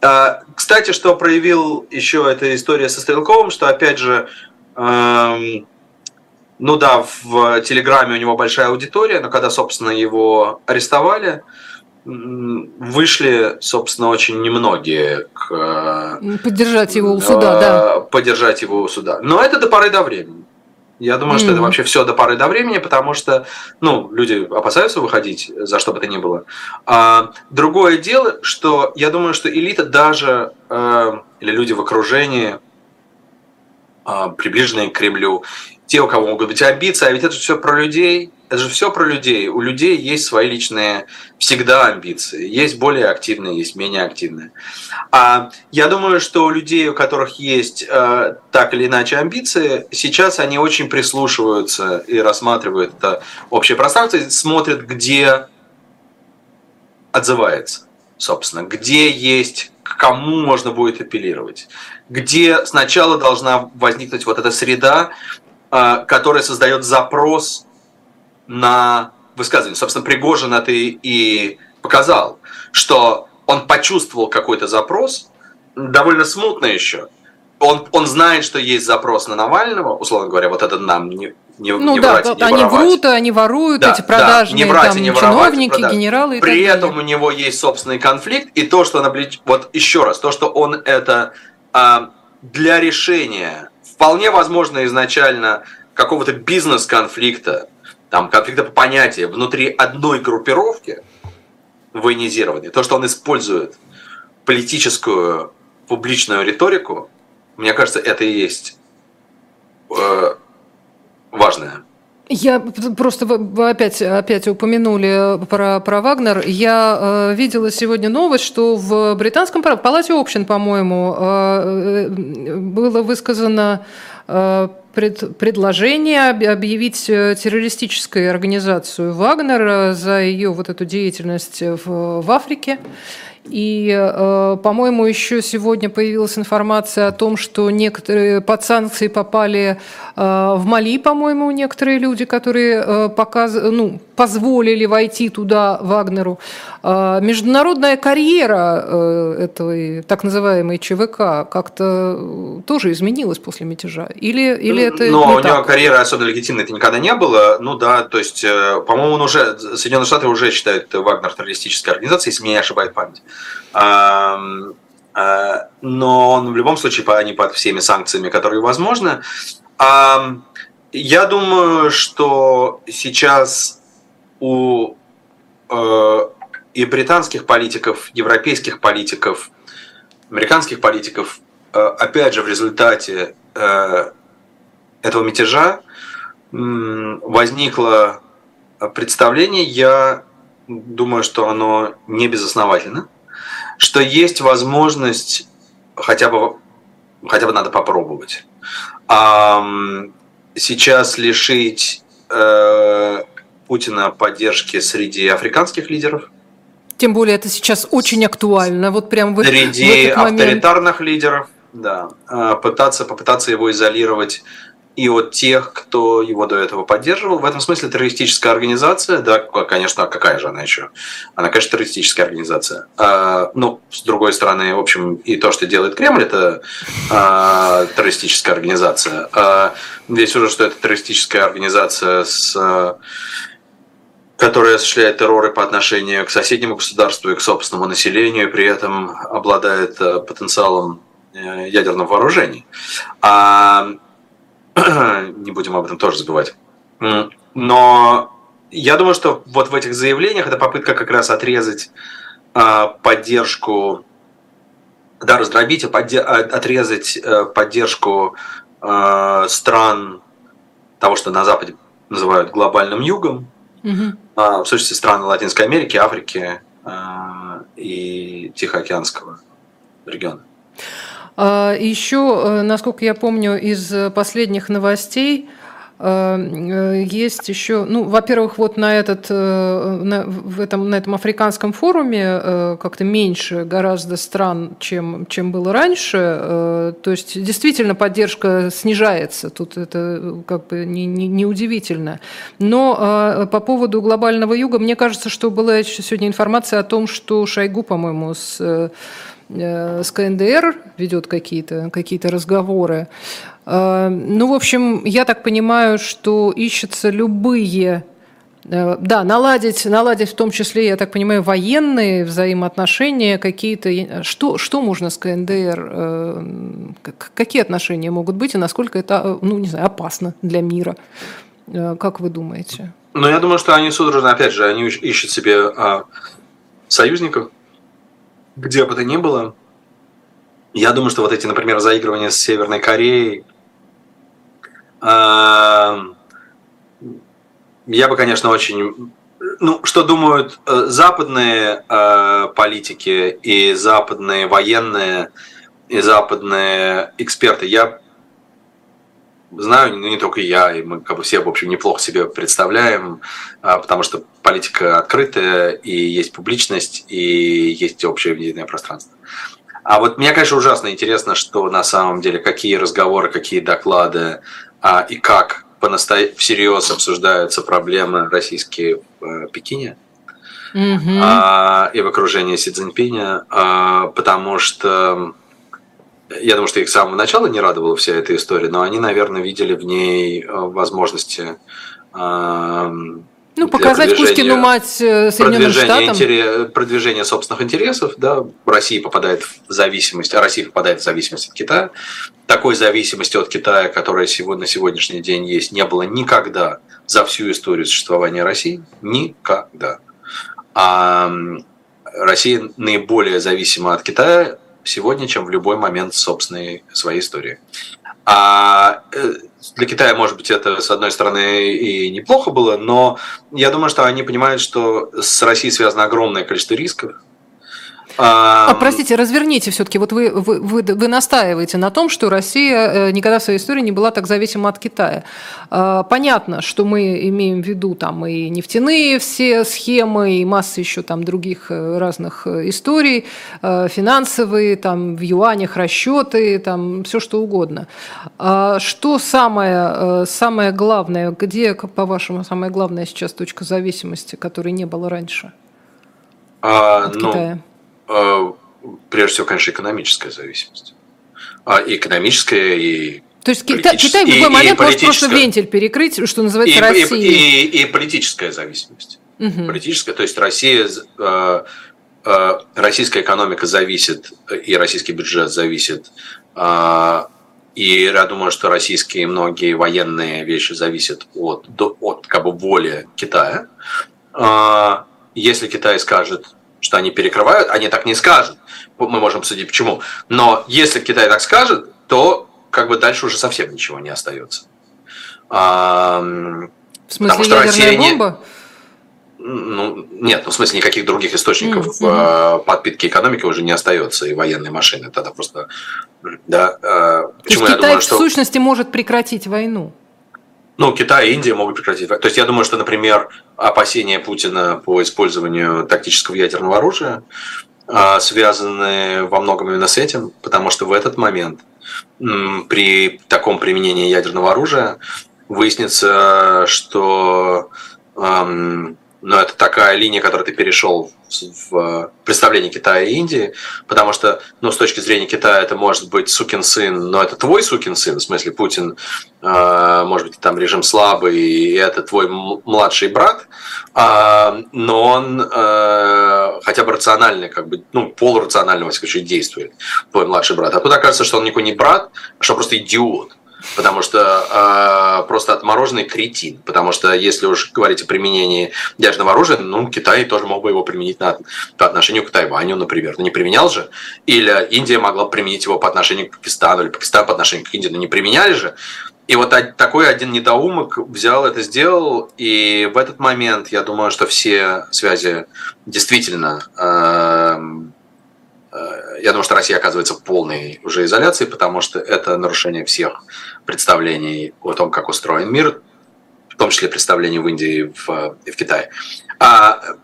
Э, кстати, что проявил еще эта история со Стрелковым, что, опять же, эм, ну да, в Телеграме у него большая аудитория, но когда, собственно, его арестовали, вышли, собственно, очень немногие к... Поддержать его у суда, да. Поддержать его у суда. Но это до поры до времени. Я думаю, mm что это вообще все до поры до времени, потому что, ну, люди опасаются выходить за что бы то ни было. А, другое дело, что я думаю, что элита даже, э, или люди в окружении, э, приближенные к Кремлю, те, у кого могут быть амбиции, а ведь это все про людей, это же все про людей. У людей есть свои личные всегда амбиции. Есть более активные, есть менее активные. А я думаю, что у людей, у которых есть э, так или иначе амбиции, сейчас они очень прислушиваются и рассматривают это общее пространство, и смотрят, где отзывается, собственно, где есть, к кому можно будет апеллировать, где сначала должна возникнуть вот эта среда, а, который создает запрос на высказывание. Собственно, Пригожин это и показал, что он почувствовал какой-то запрос, довольно смутно еще. Он, он знает, что есть запрос на Навального, условно говоря, вот это нам не, не, ну, не да, брать, не они воровать. врут, они воруют, да, эти продажные да, не там, не воровать, чиновники, продать. генералы и При так этом далее. у него есть собственный конфликт, и то, что он облеч... вот еще раз, то, что он это а, для решения вполне возможно изначально какого-то бизнес-конфликта, там, конфликта по понятию внутри одной группировки военизированной, то, что он использует политическую публичную риторику, мне кажется, это и есть э, важное. Я просто вы опять, опять упомянули про, про Вагнер. Я э, видела сегодня новость, что в британском палате общин, по-моему, э, э было высказано э, пред, предложение объявить э, террористической организацию Вагнер за ее вот эту деятельность в, в Африке. И, э, по-моему, еще сегодня появилась информация о том, что некоторые под санкции попали э, в Мали, по-моему, некоторые люди, которые э, показ... ну, позволили войти туда Вагнеру. Международная карьера этой так называемой ЧВК как-то тоже изменилась после мятежа? Или, или это Но не у так? него карьера особенно легитимной это никогда не было. Ну да, то есть, по-моему, он уже, Соединенные Штаты уже считают Вагнер террористической организацией, если меня не ошибает память. Но он в любом случае не под всеми санкциями, которые возможны. Я думаю, что сейчас у э, и британских политиков, европейских политиков, американских политиков, э, опять же, в результате э, этого мятежа возникло представление, я думаю, что оно не безосновательно, что есть возможность хотя бы, хотя бы надо попробовать. Сейчас лишить э, Путина поддержки среди африканских лидеров. Тем более это сейчас очень актуально. Вот прям в, среди в этот момент. авторитарных лидеров, да, э, пытаться попытаться его изолировать и от тех, кто его до этого поддерживал. В этом смысле террористическая организация, да, конечно, а какая же она еще? Она, конечно, террористическая организация. А, ну, с другой стороны, в общем, и то, что делает Кремль, это а, террористическая организация. А, здесь уже, что это террористическая организация с которая осуществляет терроры по отношению к соседнему государству и к собственному населению, и при этом обладает э, потенциалом э, ядерного вооружения. А [clears throat] не будем об этом тоже забывать. Но я думаю, что вот в этих заявлениях это попытка как раз отрезать а, поддержку, да, раздробить, а, отрезать э, поддержку а, стран того, что на Западе называют глобальным югом, угу. в сущности страны Латинской Америки, Африки и Тихоокеанского региона. А, Еще, э, насколько я помню, из последних новостей э, э, есть еще, ну, во-первых, вот на этот, на, в этом, на этом африканском форуме как-то меньше гораздо стран, чем, чем было раньше. То есть действительно поддержка снижается, тут это как бы не, не, не удивительно. Но по поводу глобального юга, мне кажется, что была сегодня информация о том, что Шойгу, по-моему, с Э, с КНДР ведет какие-то какие разговоры. Э, ну, в общем, я так понимаю, что ищутся любые э, да, наладить, наладить в том числе, я так понимаю, военные взаимоотношения какие-то. Что, что можно с КНДР? Какие отношения могут быть и насколько это, ну, не знаю, опасно для мира? Как вы думаете? Ну, я думаю, что они судорожно, опять же, они ищут себе а, союзников, где бы то ни было, я думаю, что вот эти, например, заигрывания с Северной Кореей, я бы, конечно, очень... Ну, что думают э, западные э, политики и западные военные, и западные эксперты, я знаю, ну не только я, и мы как бы все, в общем, неплохо себе представляем, а, потому что политика открытая, и есть публичность, и есть общее медийное пространство. А вот мне, конечно, ужасно интересно, что на самом деле, какие разговоры, какие доклады а, и как понастоя- всерьез обсуждаются проблемы российские в э, Пекине mm-hmm. а, и в окружении Си Цзиньпиня, а, потому что я думаю, что их с самого начала не радовала вся эта история, но они, наверное, видели в ней э, возможности ну, показать Кузькину мать э, Соединенным Штатам. Интерес, продвижение собственных интересов, да, Россия попадает в зависимость, а Россия попадает в зависимость от Китая. Такой зависимости от Китая, которая сегодня, на сегодняшний день есть, не было никогда за всю историю существования России. Никогда. А Россия наиболее зависима от Китая сегодня, чем в любой момент собственной своей истории. А э, для Китая, может быть, это, с одной стороны, и неплохо было, но я думаю, что они понимают, что с Россией связано огромное количество рисков. А, простите, разверните все-таки. Вот вы, вы, вы, вы настаиваете на том, что Россия э, никогда в своей истории не была так зависима от Китая. А, понятно, что мы имеем в виду там и нефтяные все схемы, и масса еще там других э, разных э, историй, финансовые, там в юанях расчеты, там все что угодно. А что самое, самое главное, где, по-вашему, самая главная сейчас точка зависимости, которой не было раньше? А, от ну, Китая? А, прежде всего, конечно, экономическая зависимость. А экономическая и то есть Китай, Китай в любой и, момент и может просто вентиль перекрыть, что называется, и, Россия. И, и, и политическая зависимость. Угу. Политическая, то есть Россия, э, э, российская экономика зависит, и российский бюджет зависит, э, и я думаю, что российские многие военные вещи зависят от, от как бы воли Китая. Э, если Китай скажет, что они перекрывают, они так не скажут. Мы можем судить почему. Но если Китай так скажет, то как бы дальше уже совсем ничего не остается. А, в смысле, потому что Россия бомба? Не, ну, нет, ну, в смысле, никаких других источников mm-hmm. подпитки экономики уже не остается, и военные машины. Тогда просто... Да, То есть Китай думаю, в что... сущности может прекратить войну? Ну, Китай и Индия могут прекратить. То есть я думаю, что, например, опасения Путина по использованию тактического ядерного оружия а, связаны во многом именно с этим, потому что в этот момент при таком применении ядерного оружия выяснится, что но это такая линия, которую ты перешел в э, представлении Китая и Индии, потому что, ну, с точки зрения Китая это может быть сукин сын, но это твой сукин сын, в смысле Путин, э, может быть, там режим слабый, и это твой младший брат, а, но он э, хотя бы рациональный, как бы, ну, полурационально, во всяком случае, действует, твой младший брат. А тут окажется, что он никакой не брат, а что просто идиот потому что э, просто отмороженный кретин. Потому что если уж говорить о применении ядерного оружия, ну, Китай тоже мог бы его применить на, по отношению к Тайваню, например. Ну, не применял же. Или Индия могла бы применить его по отношению к Пакистану, или Пакистан по отношению к Индии. Но не применяли же. И вот такой один недоумок взял это, сделал, и в этот момент я думаю, что все связи действительно Э, я думаю, что Россия оказывается в полной уже изоляции, потому что это нарушение всех представлений о том, как устроен мир, в том числе представлений в Индии и в, в Китае. А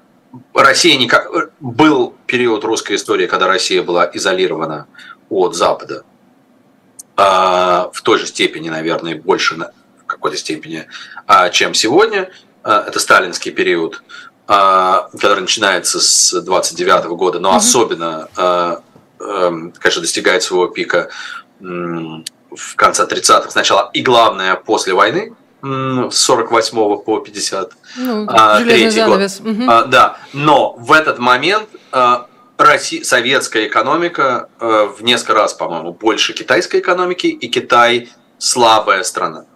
Россия никак... Был период русской истории, когда Россия была изолирована от Запада а, в той же степени, наверное, больше в какой-то степени, а, чем сегодня. А, это сталинский период. А, который начинается с 29 года, но mm-hmm. особенно, а, эм, конечно, достигает своего пика в конце 30-х сначала и главное после войны, с 48 по 50 ну, а, третий год. Угу. А, да, но в этот момент а, Россия, советская экономика а, в несколько раз, по-моему, больше китайской экономики, и Китай слабая страна.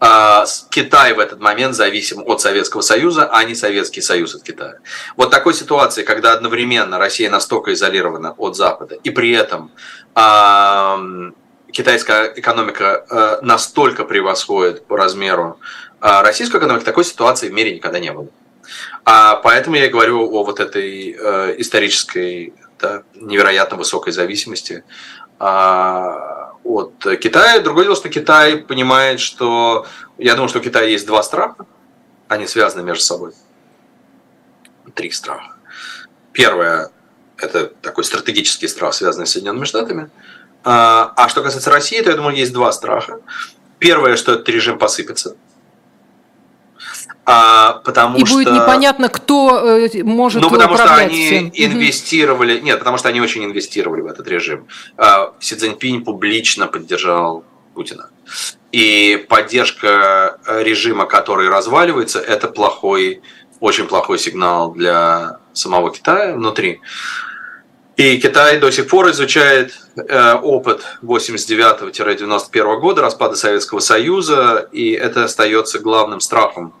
А, Китай в этот момент зависим от Советского Союза, а не Советский Союз от Китая. Вот такой ситуации, когда одновременно Россия настолько изолирована от Запада, и при этом а, китайская экономика а, настолько превосходит по размеру российскую экономику, такой ситуации в мире никогда не было. А поэтому я и говорю о вот этой э, исторической да, невероятно высокой зависимости от Китая. Другое дело, что Китай понимает, что... Я думаю, что у Китая есть два страха. Они связаны между собой. Три страха. Первое – это такой стратегический страх, связанный с Соединенными Штатами. А, а что касается России, то я думаю, есть два страха. Первое, что этот режим посыпется – а, потому и что... будет непонятно, кто э, может Ну, потому что они всем. инвестировали... Нет, потому что они очень инвестировали в этот режим. А, Си Цзиньпинь публично поддержал Путина. И поддержка режима, который разваливается, это плохой, очень плохой сигнал для самого Китая внутри. И Китай до сих пор изучает э, опыт 89-91 года распада Советского Союза, и это остается главным страхом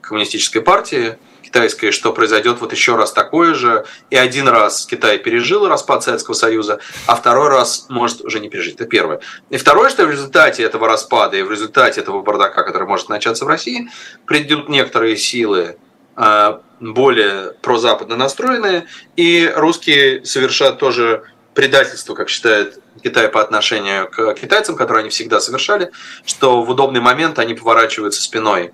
коммунистической партии китайской, что произойдет вот еще раз такое же. И один раз Китай пережил распад Советского Союза, а второй раз может уже не пережить. Это первое. И второе, что в результате этого распада и в результате этого бардака, который может начаться в России, придут некоторые силы, э, более прозападно настроенные, и русские совершают тоже предательство, как считает Китай по отношению к китайцам, которые они всегда совершали, что в удобный момент они поворачиваются спиной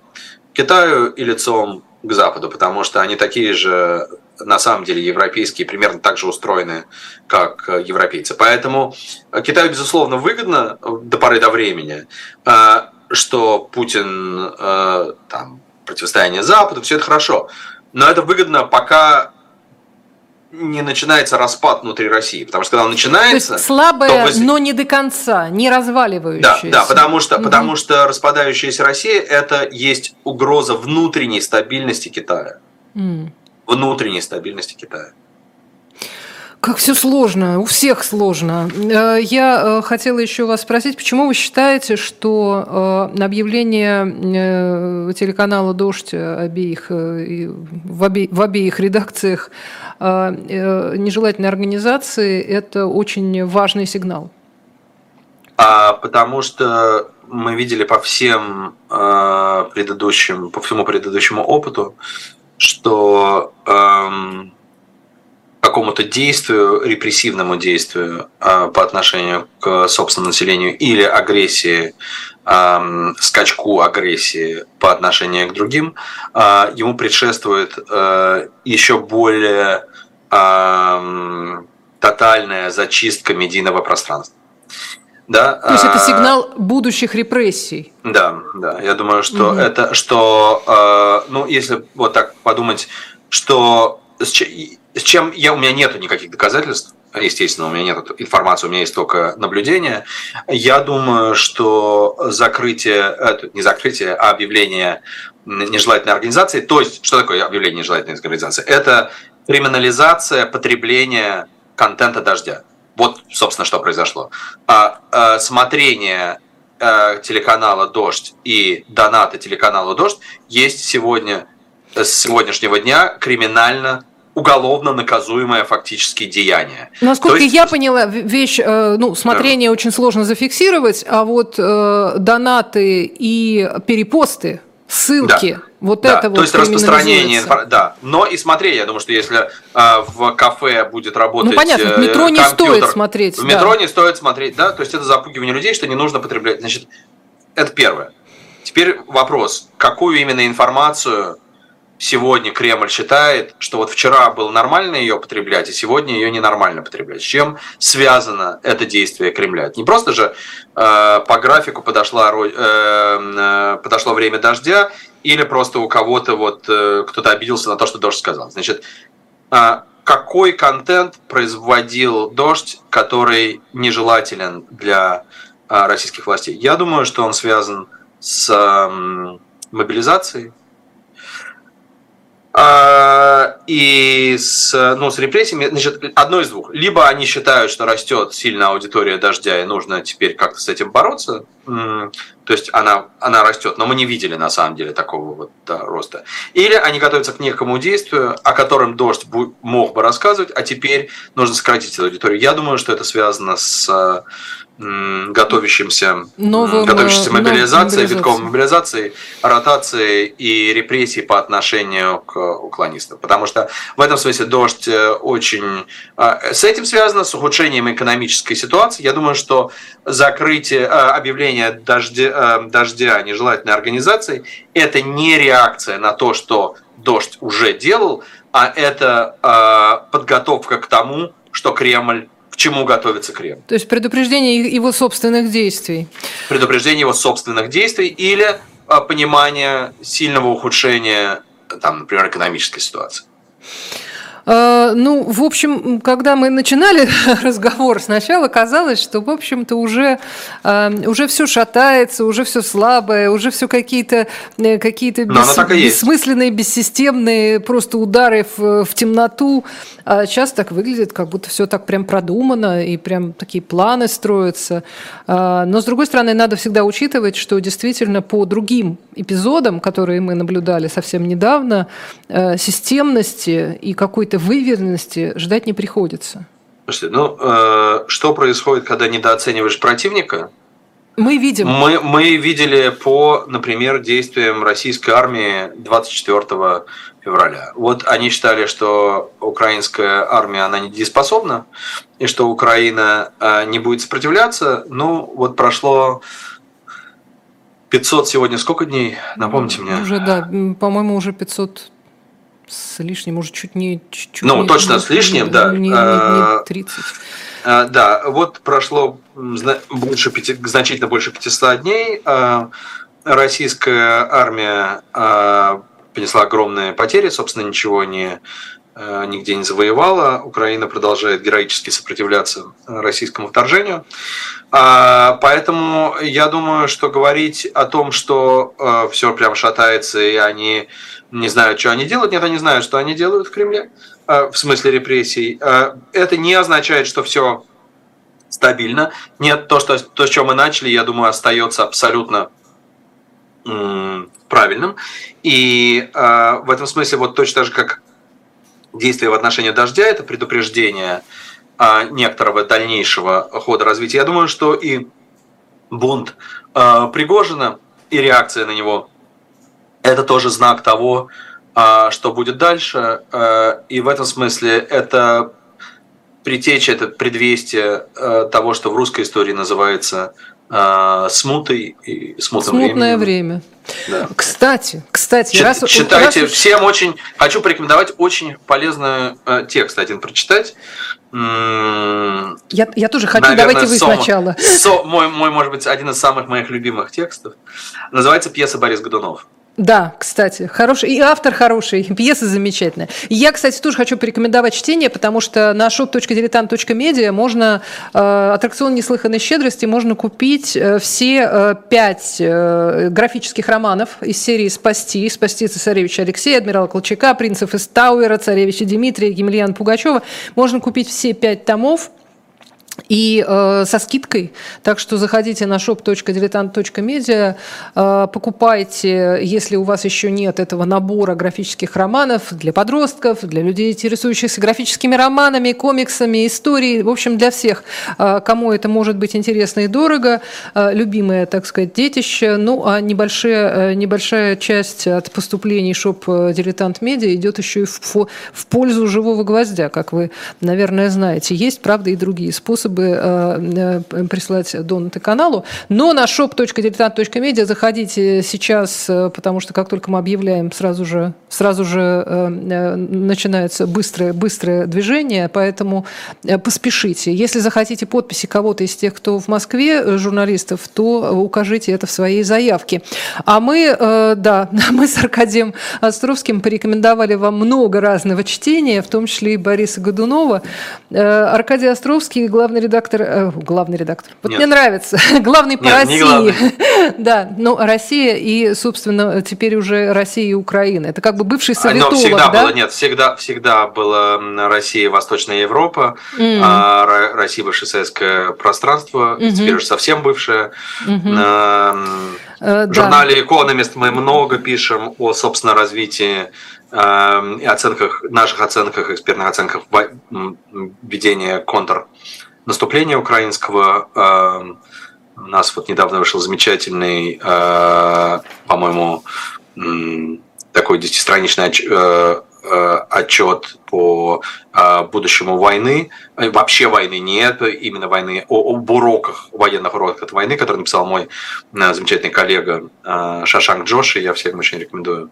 Китаю и лицом к Западу, потому что они такие же, на самом деле, европейские, примерно так же устроены, как европейцы. Поэтому Китаю, безусловно, выгодно до поры до времени, э, что Путин, э, там, противостояние Западу, все это хорошо. Но это выгодно, пока не начинается распад внутри России. Потому что когда он начинается... То есть слабая, то воз... но не до конца, не разваливающаяся. Да, да потому, что, угу. потому что распадающаяся Россия – это есть угроза внутренней стабильности Китая. Mm. Внутренней стабильности Китая. Как все сложно, у всех сложно. Э, я э, хотела еще вас спросить, почему вы считаете, что э, объявление телеканала «Дождь» обеих, в, обе, в обеих редакциях нежелательной организации – это очень важный сигнал? А, потому что мы видели по всем предыдущим, по всему предыдущему опыту, что эм, какому-то действию, репрессивному действию э, по отношению к собственному населению или агрессии, скачку агрессии по отношению к другим, э, ему предшествует э, еще более тотальная зачистка медийного пространства. Да, То есть это сигнал будущих репрессий. Да, да. Я думаю, что угу. это, что, ну, если вот так подумать, что с чем я, у меня нету никаких доказательств, естественно, у меня нет информации, у меня есть только наблюдения. Я думаю, что закрытие, не закрытие, а объявление нежелательной организации, то есть, что такое объявление нежелательной организации? Это криминализация потребления контента дождя. Вот, собственно, что произошло. А, а, смотрение а, телеканала «Дождь» и донаты телеканала «Дождь» есть сегодня, с сегодняшнего дня криминально уголовно наказуемое фактически деяние. Насколько есть... я поняла, вещь, э, ну, смотрение да. очень сложно зафиксировать, а вот э, донаты и перепосты, ссылки, да. вот да. это То вот есть распространение, да. Но и смотри, я думаю, что если э, в кафе будет работать Ну понятно, в метро не стоит смотреть. В метро да. не стоит смотреть, да, то есть это запугивание людей, что не нужно потреблять. Значит, это первое. Теперь вопрос, какую именно информацию сегодня Кремль считает, что вот вчера было нормально ее потреблять, и сегодня ее ненормально потреблять. С чем связано это действие Кремля? Не просто же э, по графику подошла, э, э, подошло время дождя, или просто у кого-то вот э, кто-то обиделся на то, что дождь сказал. Значит, э, какой контент производил дождь, который нежелателен для э, российских властей? Я думаю, что он связан с мобилизацией, а, и с, ну, с репрессиями, значит, одно из двух. Либо они считают, что растет сильно аудитория дождя, и нужно теперь как-то с этим бороться. То есть она, она растет, но мы не видели на самом деле такого вот да, роста. Или они готовятся к некому действию, о котором дождь мог бы рассказывать, а теперь нужно сократить аудиторию. Я думаю, что это связано с готовящимся, Новым, готовящейся э, мобилизацией, витковой мобилизацией, ротацией и репрессии по отношению к уклонистам. Потому что в этом смысле дождь э, очень... Э, с этим связано, с ухудшением экономической ситуации. Я думаю, что закрытие, объявление дождя, дождя нежелательной организации – это не реакция на то, что дождь уже делал, а это подготовка к тому, что Кремль к чему готовится Кремль. То есть предупреждение его собственных действий. Предупреждение его собственных действий или а, понимание сильного ухудшения, там, например, экономической ситуации. А, ну, в общем, когда мы начинали [laughs] разговор, сначала казалось, что, в общем-то, уже, а, уже все шатается, уже все слабое, уже все какие-то э, какие бес, бессмысленные, бессистемные просто удары в, в темноту. А сейчас так выглядит, как будто все так прям продумано, и прям такие планы строятся. Но, с другой стороны, надо всегда учитывать, что действительно по другим эпизодам, которые мы наблюдали совсем недавно, э, системности и какой-то какой-то выверенности ждать не приходится. Слушайте, ну, э, что происходит, когда недооцениваешь противника? Мы видим. Мы, мы видели по, например, действиям российской армии 24 февраля. Вот они считали, что украинская армия, она недееспособна, и что Украина а, не будет сопротивляться. Ну, вот прошло 500 сегодня сколько дней? Напомните мне. Уже, да, по-моему, уже 500 с лишним, уже чуть не... Чуть ну, не, точно не, с лишним, не, да. Не, не, не 30. А, да, вот прошло больше, значительно больше 500 дней. А, российская армия а, понесла огромные потери, собственно, ничего не нигде не завоевала. Украина продолжает героически сопротивляться российскому вторжению. Поэтому я думаю, что говорить о том, что все прям шатается и они не знают, что они делают, нет, они знают, что они делают в Кремле. Э, в смысле репрессий, э, это не означает, что все стабильно. Нет, то, что, то, с чем мы начали, я думаю, остается абсолютно правильным. И э, в этом смысле вот точно так же, как действие в отношении дождя, это предупреждение некоторого дальнейшего хода развития. Я думаю, что и бунт Пригожина и реакция на него – это тоже знак того, а что будет дальше. Э, и в этом смысле это притеча, это предвестие э, того, что в русской истории называется смутой и смутным Смутное временем. время. Да. Кстати, кстати, Чит, раз, читайте, раз... всем очень хочу порекомендовать очень полезный э, текст один прочитать. Я, я тоже хочу, Наверное, давайте вы Сома, сначала. Со, мой, мой, может быть, один из самых моих любимых текстов. Называется пьеса Борис Годунов. Да, кстати, хороший. И автор хороший, и [laughs] пьеса замечательная. И я, кстати, тоже хочу порекомендовать чтение, потому что на shop.diletant.media можно э, аттракцион неслыханной щедрости можно купить э, все э, пять э, графических романов из серии «Спасти», «Спасти цесаревича Алексея», «Адмирала Колчака», «Принцев из Тауэра», «Царевича Дмитрия», «Емельяна Пугачева». Можно купить все пять томов – и э, со скидкой. Так что заходите на shop.diletant.media, э, покупайте, если у вас еще нет этого набора графических романов для подростков, для людей, интересующихся графическими романами, комиксами, историей, в общем, для всех, э, кому это может быть интересно и дорого, э, любимое, так сказать, детище. Ну, а небольшая, э, небольшая часть от поступлений shop Дилетант Медиа идет еще и в, в пользу живого гвоздя, как вы, наверное, знаете. Есть, правда, и другие способы способы э, э, присылать донаты каналу. Но на shop.diletant.media заходите сейчас, э, потому что как только мы объявляем, сразу же, сразу же начинается быстрое, быстрое движение, поэтому поспешите. Если захотите подписи кого-то из тех, кто в Москве, журналистов, то укажите это в своей заявке. А мы, да, [laughs] мы с Аркадием Островским порекомендовали вам много разного чтения, в том числе и Бориса Годунова. Аркадий Островский, главный главный редактор, э, главный редактор. Вот Нет. мне нравится, [laughs] главный по Нет, России. [laughs] да, ну Россия и, собственно, теперь уже Россия и Украина. Это как бы бывший советолог, Но всегда да? было, нет, всегда, всегда была Россия Восточная Европа, mm. а Россия бывшее советское пространство, mm-hmm. теперь уже совсем бывшее. Mm-hmm. В журнале Economist мы много пишем о, собственно, развитии и оценках, наших оценках, экспертных оценках ведения контр наступления украинского. Эм, у нас вот недавно вышел замечательный, э, по-моему, такой десятистраничный э, э, отчет по будущему войны, вообще войны нет, именно войны, об уроках, военных уроках от войны, который написал мой замечательный коллега Шашанг Джоши, я всем очень рекомендую.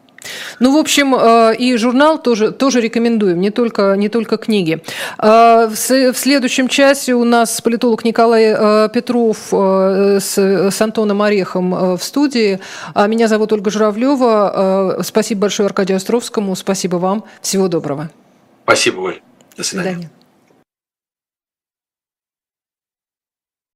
Ну, в общем, э, и журнал тоже, тоже рекомендуем, не только, не только книги. Э, в следующем часе у нас политолог Николай э, Петров с, с Антоном Орехом в студии. А меня зовут Ольга Журавлева. Спасибо большое Аркадию Островскому. Спасибо вам. Всего доброго. Спасибо, Оль. До свидания. До свидания.